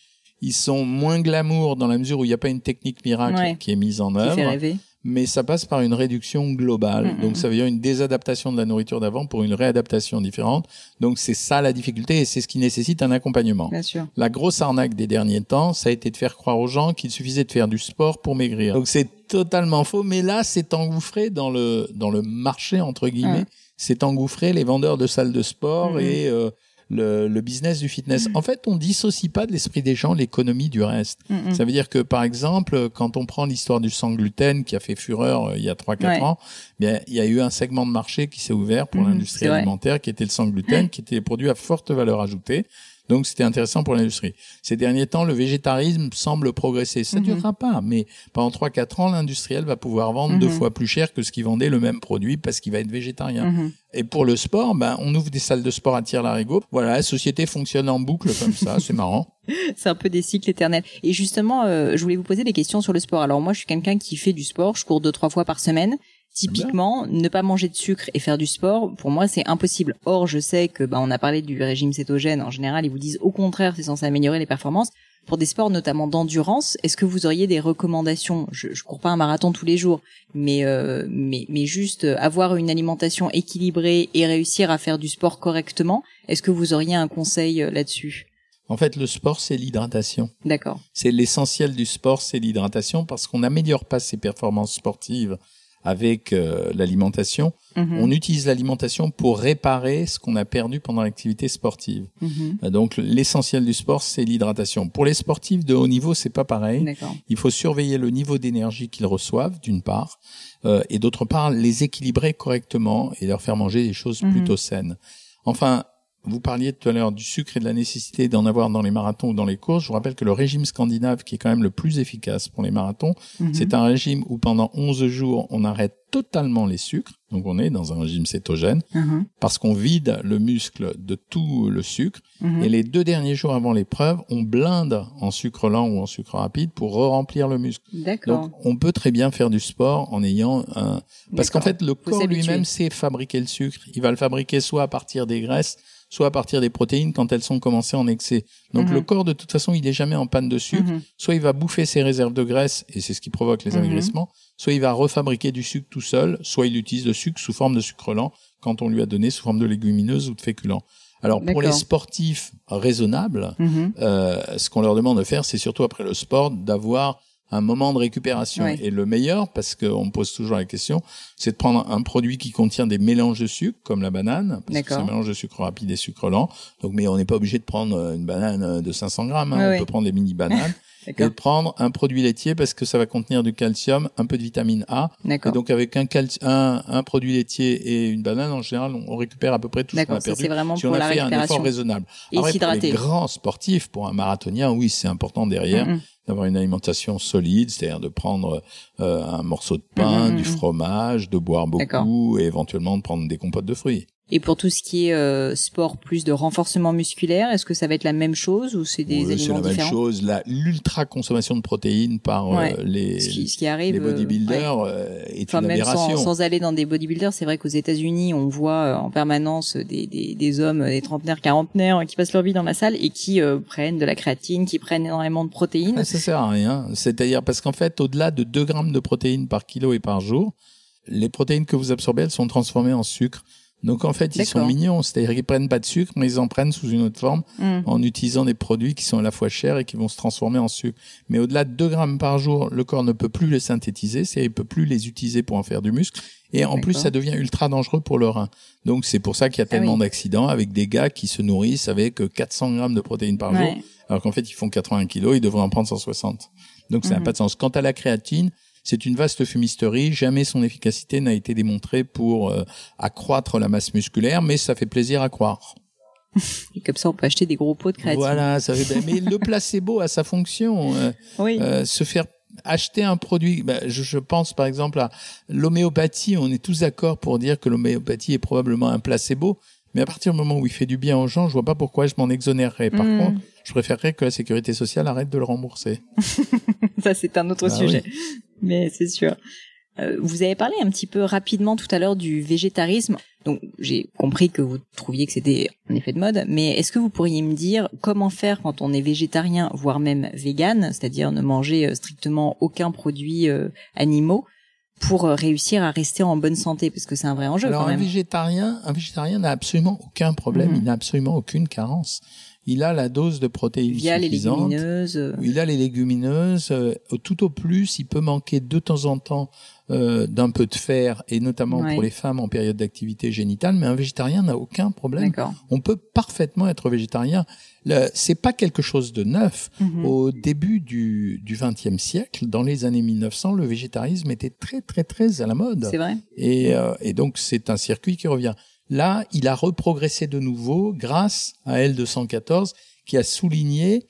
Ils sont moins glamour dans la mesure où il n'y a pas une technique miracle Ouais. qui est mise en Qui fait œuvre, rêver. Mais ça passe par une réduction globale. Mhm. Donc ça veut dire une désadaptation de la nourriture d'avant pour une réadaptation différente. Donc c'est ça la difficulté et c'est ce qui nécessite un accompagnement. Bien sûr. La grosse arnaque des derniers temps, ça a été de faire croire aux gens qu'il suffisait de faire du sport pour maigrir. Donc c'est totalement faux, mais là c'est engouffré dans le dans le marché entre guillemets, Ouais. c'est engouffré les vendeurs de salles de sport Mhm. et euh, le, le business du fitness. En fait, on dissocie pas de l'esprit des gens l'économie du reste. Mhm. Ça veut dire que, par exemple, quand on prend l'histoire du sans gluten qui a fait fureur euh, il y a 3-4 Ouais. ans, bien, il y a eu un segment de marché qui s'est ouvert pour l'industrie alimentaire qui était le sans gluten, qui était des produits à forte valeur ajoutée. Donc, c'était intéressant pour l'industrie. Ces derniers temps, le végétarisme semble progresser. Ça Mhm. durera pas, mais pendant 3-4 ans, l'industriel va pouvoir vendre deux Mhm. fois plus cher que ce qui vendait le même produit parce qu'il va être végétarien. Mhm. Et pour le sport, ben, on ouvre des salles de sport à tire-larigot. Voilà, la société fonctionne en boucle comme ça, c'est marrant. C'est un peu des cycles éternels. Et justement, euh, je voulais vous poser des questions sur le sport. Alors moi, je suis quelqu'un qui fait du sport. Je cours deux trois fois par semaine. Typiquement, ne pas manger de sucre et faire du sport, pour moi, c'est impossible. Or, je sais que, bah, on a parlé du régime cétogène. En général, ils vous disent au contraire, c'est censé améliorer les performances. Pour des sports notamment d'endurance, est-ce que vous auriez des recommandations? Je, je cours pas un marathon tous les jours, mais euh, mais mais juste euh, avoir une alimentation équilibrée et réussir à faire du sport correctement. Est-ce que vous auriez un conseil euh, là-dessus? En fait, le sport, c'est l'hydratation. D'accord. C'est l'essentiel du sport, c'est l'hydratation, parce qu'on n'améliore pas ses performances sportives avec euh, l'alimentation. Mhm. On utilise l'alimentation pour réparer ce qu'on a perdu pendant l'activité sportive. Mhm. Euh, Donc l'essentiel du sport, c'est l'hydratation. Pour les sportifs de haut niveau, c'est pas pareil. Il faut surveiller le niveau d'énergie qu'ils reçoivent, d'une part, euh, et d'autre part, les équilibrer correctement et leur faire manger des choses Mhm. plutôt saines. Enfin, vous parliez tout à l'heure du sucre et de la nécessité d'en avoir dans les marathons ou dans les courses. Je vous rappelle que le régime scandinave, qui est quand même le plus efficace pour les marathons, Mhm. c'est un régime où pendant 11 jours, on arrête totalement les sucres. Donc on est dans un régime cétogène Mhm. parce qu'on vide le muscle de tout le sucre. Mhm. Et les deux derniers jours avant l'épreuve, on blinde en sucre lent ou en sucre rapide pour re-remplir le muscle. Donc on peut très bien faire du sport en ayant un... Parce qu'en fait, le corps lui-même sait fabriquer le sucre. Il va le fabriquer soit à partir des graisses, soit à partir des protéines quand elles sont commencées en excès. Donc Mhm. le corps, de toute façon, il est jamais en panne de sucre. Mhm. Soit il va bouffer ses réserves de graisse, et c'est ce qui provoque les Mhm. amaigrissements, soit il va refabriquer du sucre tout seul, soit il utilise le sucre sous forme de sucre lent quand on lui a donné sous forme de légumineuses ou de féculents. Alors pour les sportifs raisonnables, Mhm. euh, ce qu'on leur demande de faire, c'est surtout après le sport d'avoir un moment de récupération. Ouais. Et le meilleur, parce qu'on me pose toujours la question, c'est de prendre un produit qui contient des mélanges de sucre, comme la banane, parce que c'est un mélange de sucre rapide et sucre lent. Donc, mais on n'est pas obligé de prendre euh, une banane euh, de 500 grammes. hein. Ouais, on ouais. peut prendre des mini-bananes. Et prendre un produit laitier parce que ça va contenir du calcium, un peu de vitamine A. Et donc avec un, un, un produit laitier et une banane, en général, on, on récupère à peu près tout ce qu'on a perdu. c'est vraiment si pour on a la fait un effort raisonnable. Et Après, pour les grands sportifs, pour un marathonien, oui, c'est important derrière d'avoir une alimentation solide, c'est-à-dire de prendre euh, un morceau de pain, du fromage, de boire beaucoup et éventuellement de prendre des compotes de fruits. Et pour tout ce qui est euh, sport plus de renforcement musculaire, est-ce que ça va être la même chose ou c'est des Oui, c'est la même chose. La l'ultra consommation de protéines par euh, Ouais. les, ce qui, ce qui arrive les euh, ouais. bodybuilders euh, est Enfin, une même sans, aller dans des bodybuilders, c'est vrai qu'aux États-Unis, on voit en permanence des, des, des hommes, des trentenaires, quarantenaires, qui passent leur vie dans la salle et qui prennent de la créatine, qui prennent énormément de protéines. Ah, ça sert à rien. C'est-à-dire parce qu'en fait, au-delà de 2 grammes de protéines par kilo et par jour, les protéines que vous absorbez, elles sont transformées en sucre. Donc en fait, ils sont mignons, c'est-à-dire qu'ils prennent pas de sucre, mais ils en prennent sous une autre forme Hmm. en utilisant des produits qui sont à la fois chers et qui vont se transformer en sucre. Mais au-delà de 2 grammes par jour, le corps ne peut plus les synthétiser, c'est-à-dire il peut plus les utiliser pour en faire du muscle. Et en plus, ça devient ultra dangereux pour le rein. Donc c'est pour ça qu'il y a Ah tellement oui. d'accidents avec des gars qui se nourrissent avec euh, 400 grammes de protéines par jour alors qu'en fait ils font 80 kilos, ils devraient en prendre 160. Donc ça n'a Mhm. pas de sens. Quant à la créatine, c'est une vaste fumisterie. Jamais son efficacité n'a été démontrée pour euh, accroître la masse musculaire, mais ça fait plaisir à croire. Et comme ça, on peut acheter des gros pots de créatine. Voilà, ça fait. Mais le placebo a sa fonction. Euh, Oui. euh, se faire acheter un produit, bah, je, je pense par exemple à l'homéopathie. On est tous d'accord pour dire que l'homéopathie est probablement un placebo. Mais à partir du moment où il fait du bien aux gens, je vois pas pourquoi je m'en exonérerais. Par Mhm. contre, je préférerais que la sécurité sociale arrête de le rembourser. ça, c'est un autre Bah sujet. Mais c'est sûr. Euh, vous avez parlé un petit peu rapidement tout à l'heure du végétarisme. Donc, j'ai compris que vous trouviez que c'était un effet de mode. Mais est-ce que vous pourriez me dire comment faire quand on est végétarien, voire même vegan, c'est-à-dire ne manger euh, strictement aucun produit euh, animaux, pour euh, réussir à rester en bonne santé Parce que c'est un vrai enjeu Alors quand un végétarien, un végétarien n'a absolument aucun problème, Mhm. il n'a absolument aucune carence. Il a la dose de protéines Via les suffisante. légumineuses. euh, Il a les légumineuses. euh, tout au plus, il peut manquer de temps en temps euh, d'un peu de fer, et notamment Ouais. pour les femmes en période d'activité génitale. Mais un végétarien n'a aucun problème. On peut parfaitement être végétarien. C'est pas quelque chose de neuf. Mhm. Au début du XXe siècle, dans les années 1900, le végétarisme était très très très à la mode. C'est vrai. Et, euh, et donc c'est un circuit qui revient. Là, il a reprogressé de nouveau grâce à L214 qui a souligné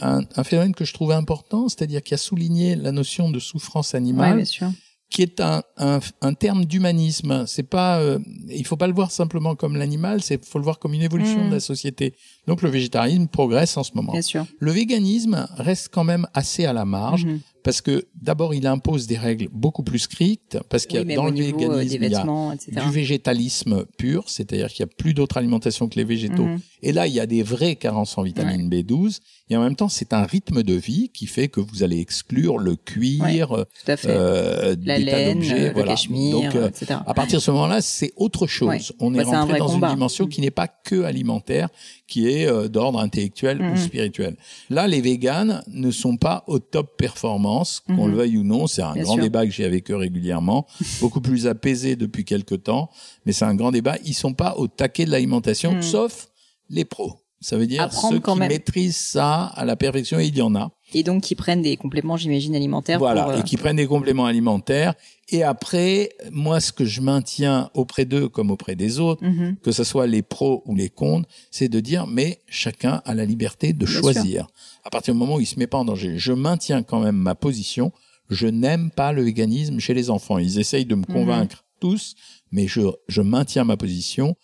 un, un phénomène que je trouvais important, c'est-à-dire qui a souligné la notion de souffrance Ouais, animale, bien sûr. Qui est un, un, un terme d'humanisme. C'est pas, euh, il faut pas le voir simplement comme l'animal, c'est faut le voir comme une évolution Mm. de la société. Donc le végétarisme progresse en ce moment. Bien sûr. Le véganisme reste quand même assez à la marge Mhm. Parce que d'abord il impose des règles beaucoup plus strictes parce qu'il y a dans le euh, véganisme des il y a vêtements, etc. du végétalisme pur, c'est-à-dire qu'il n'y a plus d'autre alimentation que les végétaux. Mhm. Et là, il y a des vraies carences en vitamine B12. Et en même temps, c'est un rythme de vie qui fait que vous allez exclure le cuir, euh, à fait. euh, la des tas laine, d'objets. euh, le voilà. cachemire, Donc, euh, etc. à partir de ce moment-là, c'est autre chose. Ouais. On est Bah, un rentré dans combat. une dimension qui n'est pas que alimentaire, qui est euh, d'ordre intellectuel Mhm. ou spirituel. Là, les véganes ne sont pas au top performance, qu'on Mhm. le veuille ou non. C'est un Bien grand sûr. débat que j'ai avec eux régulièrement, beaucoup plus apaisé depuis quelque temps, mais c'est un grand débat. Ils sont pas au taquet de l'alimentation, Mhm. sauf les pros. Ça veut dire Apprendre ceux qui même. maîtrisent ça à la perfection, et il y en a. Et donc qui prennent des compléments, j'imagine, alimentaires. Voilà, pour, euh, et qui prennent des compléments alimentaires. Et après, moi, ce que je maintiens auprès d'eux comme auprès des autres, Mhm. que ce soit les pros ou les contre, c'est de dire, mais chacun a la liberté de Bien choisir. À partir du moment où il se met pas en danger, je maintiens quand même ma position. Je n'aime pas le véganisme chez les enfants. Ils essayent de me Mhm. convaincre tous, mais je, je maintiens ma position.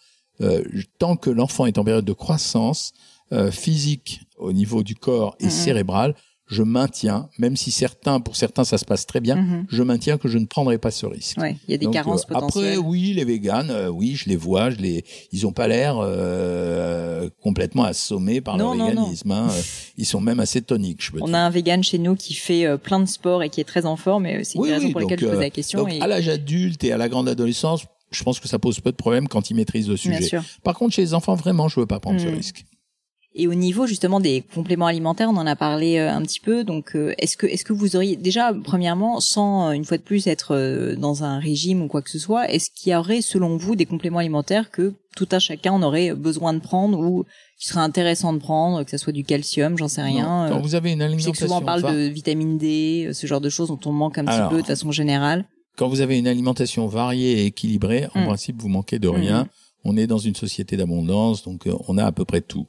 Euh, tant que l'enfant est en période de croissance euh, physique au niveau du corps et Mhm. cérébral, je maintiens, même si certains, pour certains, ça se passe très bien, Mhm. je maintiens que je ne prendrai pas ce risque. Ouais, il y a des Donc, carences euh, potentielles. Après, oui, les véganes, euh, oui, je les vois, je les, ils ont pas l'air euh, complètement assommés par Non, non. véganisme. hein. Euh, Ils sont même assez toniques, je peux On dire. a un vegan chez nous qui fait euh, plein de sport et qui est très en forme, et euh, c'est une Oui, des raisons oui, pour donc, lesquelles je posais euh, la question. Donc, et... à l'âge adulte et à la grande adolescence, je pense que ça pose peu de problèmes quand ils maîtrisent le Bien sujet. sûr. Par contre, chez les enfants, vraiment, je veux pas prendre ce Mm. risque. Et au niveau justement des compléments alimentaires, on en a parlé euh, un petit peu. Donc, euh, est-ce que est-ce que vous auriez déjà, premièrement, sans euh, une fois de plus être dans un régime ou quoi que ce soit, est-ce qu'il y aurait selon vous des compléments alimentaires que tout un chacun en aurait besoin de prendre ou qui serait intéressant de prendre, que ça soit du calcium, j'en sais rien. Quand vous avez une je sais que alimentation, souvent on parle de vitamine D, ce genre de choses dont on manque un petit peu de façon générale. quand vous avez une alimentation variée et équilibrée, en Mm. principe, vous manquez de Mm. rien. On est dans une société d'abondance, donc on a à peu près tout.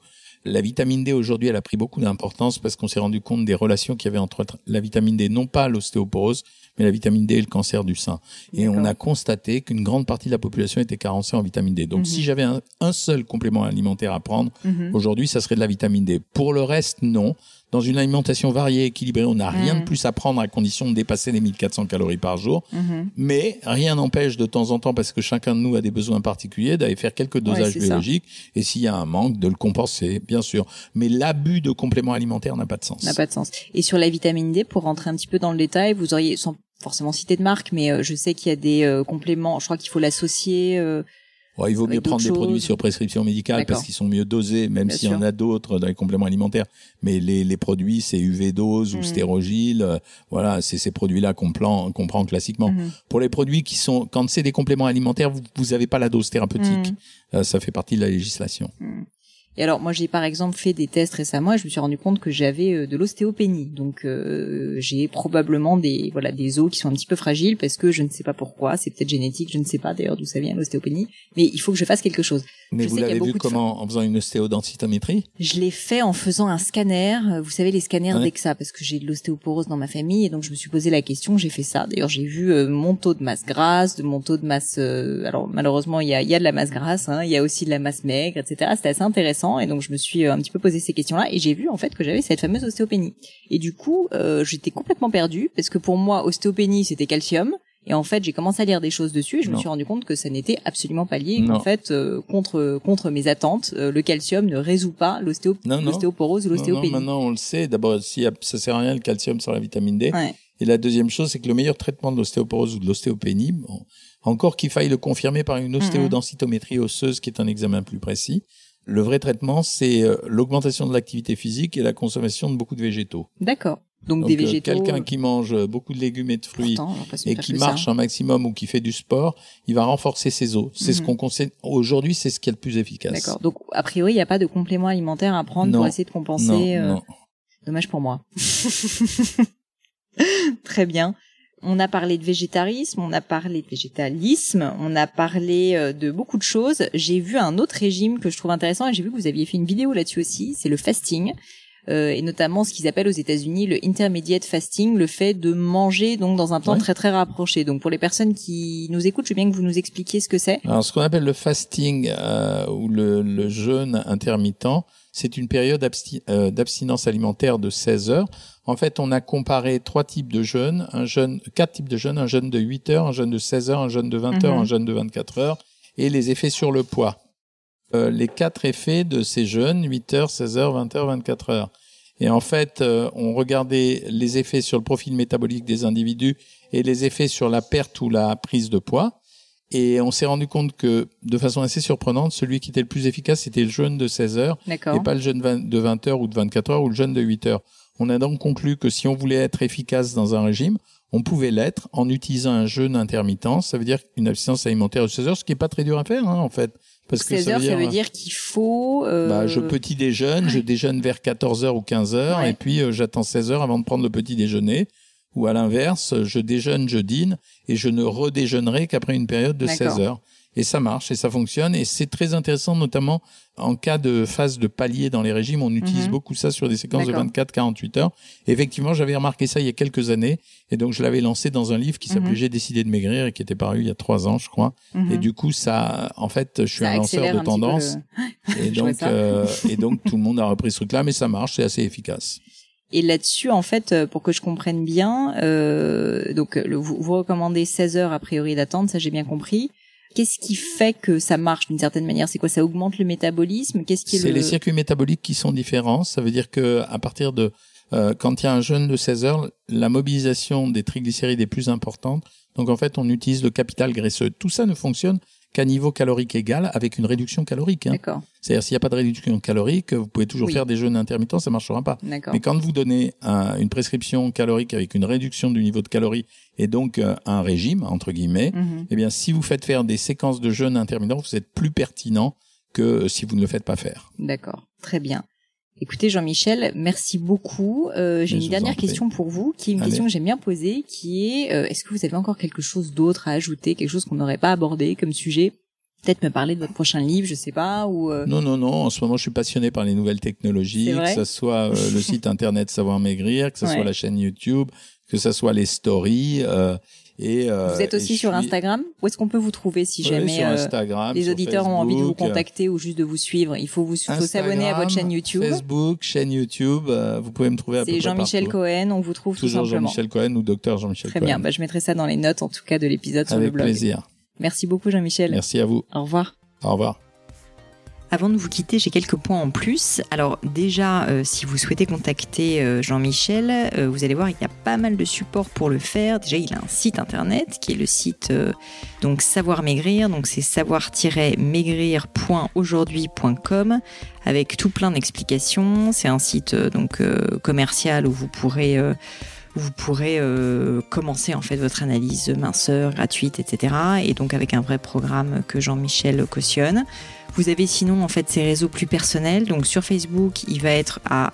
La vitamine D aujourd'hui, elle a pris beaucoup d'importance parce qu'on s'est rendu compte des relations qu'il y avait entre la vitamine D, non pas l'ostéoporose, mais la vitamine D et le cancer du sein. Et on a constaté qu'une grande partie de la population était carencée en vitamine D. Donc Mhm. si j'avais un, un seul complément alimentaire à prendre, Mhm. aujourd'hui, ça serait de la vitamine D. Pour le reste, non. Dans une alimentation variée, équilibrée, on n'a rien de plus à prendre à condition de dépasser les 1400 calories par jour. Mhm. Mais rien n'empêche de temps en temps, parce que chacun de nous a des besoins particuliers, d'aller faire quelques dosages ça. biologiques. Et s'il y a un manque, de le compenser, bien sûr. Mais l'abus de compléments alimentaires n'a pas de sens. n'a pas de sens. Et sur la vitamine D, pour rentrer un petit peu dans le détail, vous auriez sans forcément citer de marque, mais euh, je sais qu'il y a des euh, compléments. Je crois qu'il faut l'associer. euh, il vaut mieux prendre des produits sur prescription médicale parce qu'ils sont mieux dosés, même s'il y en a d'autres dans les compléments alimentaires. Mais les, les produits, c'est UV dose ou Mhm. stérogile. euh, voilà, c'est ces produits-là qu'on prend, qu'on prend classiquement. mhm. Pour les produits qui sont, quand c'est des compléments alimentaires, vous, vous avez pas la dose thérapeutique. Mhm. Euh, ça fait partie de la législation. Et alors moi j'ai par exemple fait des tests récemment et je me suis rendu compte que j'avais euh, de l'ostéopénie. Donc euh, j'ai probablement des voilà des os qui sont un petit peu fragiles parce que je ne sais pas pourquoi, c'est peut-être génétique, je ne sais pas d'ailleurs d'où ça vient l'ostéopénie, mais il faut que je fasse quelque chose. Mais Je vous l'avez vu comment En faisant une ostéodensitométrie Je l'ai fait en faisant un scanner, vous savez les scanners Ouais. DEXA parce que j'ai de l'ostéoporose dans ma famille et donc je me suis posé la question, j'ai fait ça. D'ailleurs, j'ai vu euh, mon taux de masse grasse, de mon taux de masse euh, alors malheureusement, il y a il y a de la masse grasse hein, il y a aussi de la masse maigre, etc. C'était assez intéressant et donc je me suis euh, un petit peu posé ces questions-là et j'ai vu en fait que j'avais cette fameuse ostéopénie. Et du coup, euh, j'étais complètement perdue parce que pour moi ostéopénie c'était calcium et en fait, j'ai commencé à lire des choses dessus et je me Non. suis rendu compte que ça n'était absolument pas lié. Non. En fait, euh, contre contre mes attentes, euh, le calcium ne résout pas l'ostéo- Non, non. l'ostéoporose ou Non, non, l'ostéopénie. maintenant on le sait. D'abord, si ça sert à rien le calcium sur la vitamine D. Ouais. Et la deuxième chose, c'est que le meilleur traitement de l'ostéoporose ou de l'ostéopénie, bon, encore qu'il faille le confirmer par une ostéodensitométrie osseuse, qui est un examen plus précis, le vrai traitement, c'est euh, l'augmentation de l'activité physique et la consommation de beaucoup de végétaux. D'accord. Donc, Donc, des euh, végétaux. quelqu'un qui mange euh, beaucoup de légumes et de fruits pourtant, et qui marche ça. un maximum ou qui fait du sport, il va renforcer ses os. C'est ce Mhm. qu'on conseille. Aujourd'hui, c'est ce qui est le plus efficace. D'accord. Donc, a priori, il n'y a pas de complément alimentaire à prendre Non. pour essayer de compenser. Non, euh, non. Dommage pour moi. Très bien. On a parlé de végétarisme, on a parlé de végétalisme, on a parlé euh, de beaucoup de choses. J'ai vu un autre régime que je trouve intéressant et j'ai vu que vous aviez fait une vidéo là-dessus aussi, c'est le fasting. Euh, et notamment ce qu'ils appellent aux États-Unis le intermediate fasting, le fait de manger donc dans un temps très très rapproché. Donc pour les personnes qui nous écoutent, je veux bien que vous nous expliquiez ce que c'est. Alors, ce qu'on appelle le fasting euh, ou le, le jeûne intermittent, c'est une période euh, d'abstinence alimentaire de 16 heures. En fait, on a comparé trois types de jeûnes, un jeûne, quatre types de jeûnes, un jeûne de 8 heures, un jeûne de 16 heures, un jeûne de 20 heures, Mhm. un jeûne de 24 heures, et les effets sur le poids. Euh, les quatre effets de ces jeûnes, 8 heures, 16 heures, 20 heures, 24 heures. Et en fait, euh, on regardait les effets sur le profil métabolique des individus et les effets sur la perte ou la prise de poids. Et on s'est rendu compte que, de façon assez surprenante, celui qui était le plus efficace, c'était le jeûne de 16 heures et pas le jeûne de 20 heures ou de 24 heures ou le jeûne de 8 heures. On a donc conclu que si on voulait être efficace dans un régime, on pouvait l'être en utilisant un jeûne intermittent. Ça veut dire une abstinence alimentaire de 16 heures, ce qui est pas très dur à faire, hein, en fait. Parce que 16 heures, ça veut dire qu'il faut. euh, Bah, je petit déjeune, je déjeune vers 14h ou 15h, Ouais. et puis euh, j'attends 16h avant de prendre le petit déjeuner. Ou à l'inverse, je déjeune, je dîne, et je ne redéjeunerai qu'après une période de D'accord. 16 heures. Et ça marche, et ça fonctionne, et c'est très intéressant, notamment en cas de phase de palier dans les régimes. On utilise Mhm. beaucoup ça sur des séquences de D'accord. 24-48 heures. Effectivement, j'avais remarqué ça il y a quelques années, et donc je l'avais lancé dans un livre qui s'appelait Mhm. J'ai décidé de maigrir, et qui était paru il y a trois ans, je crois. mhm. Et du coup, ça, en fait, je suis Ça un lanceur de un tendance. le- Et donc, euh, et donc tout le monde a repris ce truc-là, mais ça marche, c'est assez efficace. Et là-dessus, en fait, euh, pour que je comprenne bien, euh, donc le- vous, vous recommandez 16 heures a priori d'attente, ça j'ai bien compris. Qu'est-ce qui fait que ça marche d'une certaine manière? C'est quoi? Ça augmente le métabolisme? Qu'est-ce qui est, C'est le les circuits métaboliques qui sont différents. Ça veut dire que à partir de euh, quand il y a un jeûne de 16 heures, la mobilisation des triglycérides est plus importante. Donc en fait, on utilise le capital graisseux. Tout ça ne fonctionne qu'à niveau calorique égal avec une réduction calorique. hein. D'accord, C'est-à-dire s'il n'y a pas de réduction calorique, vous pouvez toujours Oui. faire des jeûnes intermittents, ça marchera pas. d'accord. Mais quand vous donnez un- une prescription calorique avec une réduction du niveau de calories et donc euh, un régime entre guillemets, Mhm. eh bien, si vous faites faire des séquences de jeûne intermittents, vous êtes plus pertinent que si vous ne le faites pas faire. D'accord, très bien. Écoutez Jean-Michel, merci beaucoup. Euh, J'ai une dernière question pour vous, qui est une Allez. question que j'aime bien poser, qui est euh, est-ce que vous avez encore quelque chose d'autre à ajouter, quelque chose qu'on n'aurait pas abordé comme sujet? Peut-être me parler de votre prochain livre, je sais pas, ou euh, Non, non, non. En ce moment, je suis passionné par les nouvelles technologies, que ce soit euh, le site internet Savoir Maigrir, que ce Ouais. soit la chaîne YouTube, que ce soit les stories. Euh, et euh, vous êtes aussi sur suis- Instagram? Où est-ce qu'on peut vous trouver si Oui, jamais euh, Instagram, les auditeurs ont envie de vous contacter ou juste de vous suivre? Il faut vous s'abonner à votre chaîne YouTube. Facebook, chaîne YouTube. euh, vous pouvez me trouver à peu C'est Jean-Michel. Cohen, on vous trouve Toujours tout simplement. Jean-Michel Cohen ou Docteur Jean-Michel Très Cohen. bien, bah, je mettrai ça dans les notes en tout cas de l'épisode sur Avec le blog. plaisir. Merci beaucoup Jean-Michel. Merci à vous. Au revoir. Au revoir. Avant de vous quitter, j'ai quelques points en plus. Alors déjà, euh, si vous souhaitez contacter euh, Jean-Michel, euh, vous allez voir, il y a pas mal de supports pour le faire. Déjà, il a un site internet qui est le site donc Savoir Maigrir, donc c'est savoir-maigrir.aujourd'hui.com avec tout plein d'explications. C'est un site donc commercial où vous pourrez vous pourrez commencer en fait votre analyse minceur gratuite, etc. Et donc avec un vrai programme que Jean-Michel cautionne. Vous avez sinon en fait ses réseaux plus personnels. Donc sur Facebook, il va être à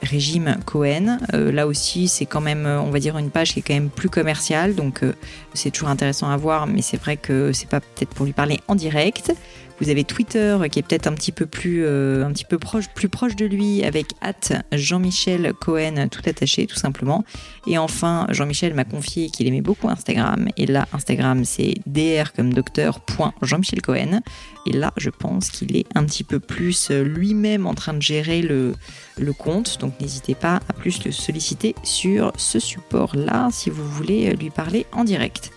régime Cohen. Euh, là aussi, c'est quand même, euh, on va dire, une page qui est quand même plus commerciale. Donc euh, c'est toujours intéressant à voir, mais c'est vrai que c'est pas peut-être pour lui parler en direct. Vous avez Twitter qui est peut-être un petit peu plus, euh, un petit peu proche, plus proche de lui avec Jean-Michel Cohen tout attaché tout simplement. Et enfin, Jean-Michel m'a confié qu'il aimait beaucoup Instagram. Et là, Instagram, c'est dr comme docteur Jean-Michel Cohen. Et là, je pense qu'il est un petit peu plus euh, lui-même en train de gérer le, le compte. Donc n'hésitez pas à plus le solliciter sur ce support-là si vous voulez euh, lui parler en direct.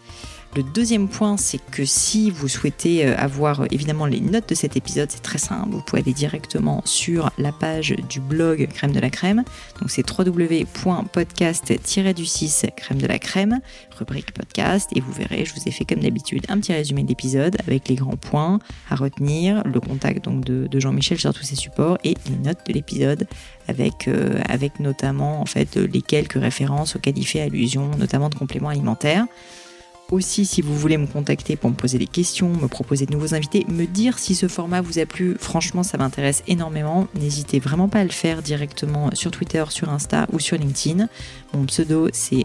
Le deuxième point, c'est que si vous souhaitez euh, avoir euh, évidemment les notes de cet épisode, c'est très simple. Vous pouvez aller directement sur la page du blog Crème de la Crème. Donc c'est www.podcast-du6 crème de la crème, rubrique podcast. Et vous verrez, je vous ai fait comme d'habitude un petit résumé de l'épisode avec les grands points à retenir, le contact donc de, Jean-Michel sur tous ses supports et les notes de l'épisode avec, euh, notamment en fait les quelques références auxquelles il fait allusion, notamment de compléments alimentaires. Aussi, si vous voulez me contacter pour me poser des questions, me proposer de nouveaux invités, me dire si ce format vous a plu, franchement, ça m'intéresse énormément. N'hésitez vraiment pas à le faire directement sur Twitter, sur Insta ou sur LinkedIn. Mon pseudo, c'est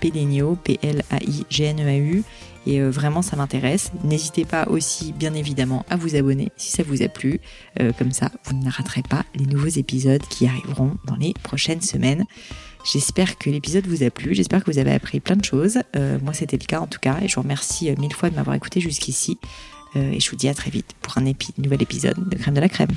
@pelenio, P-L-A-I-G-N-E-A-U. Et euh, vraiment, ça m'intéresse. N'hésitez pas aussi, bien évidemment, à vous abonner si ça vous a plu. Euh, comme ça, vous ne raterez pas les nouveaux épisodes qui arriveront dans les prochaines semaines. J'espère que l'épisode vous a plu, j'espère que vous avez appris plein de choses. Euh, moi, c'était le cas en tout cas, et je vous remercie euh, mille fois de m'avoir écouté jusqu'ici. Euh, et je vous dis à très vite pour un nouvel épisode de Crème de la Crème.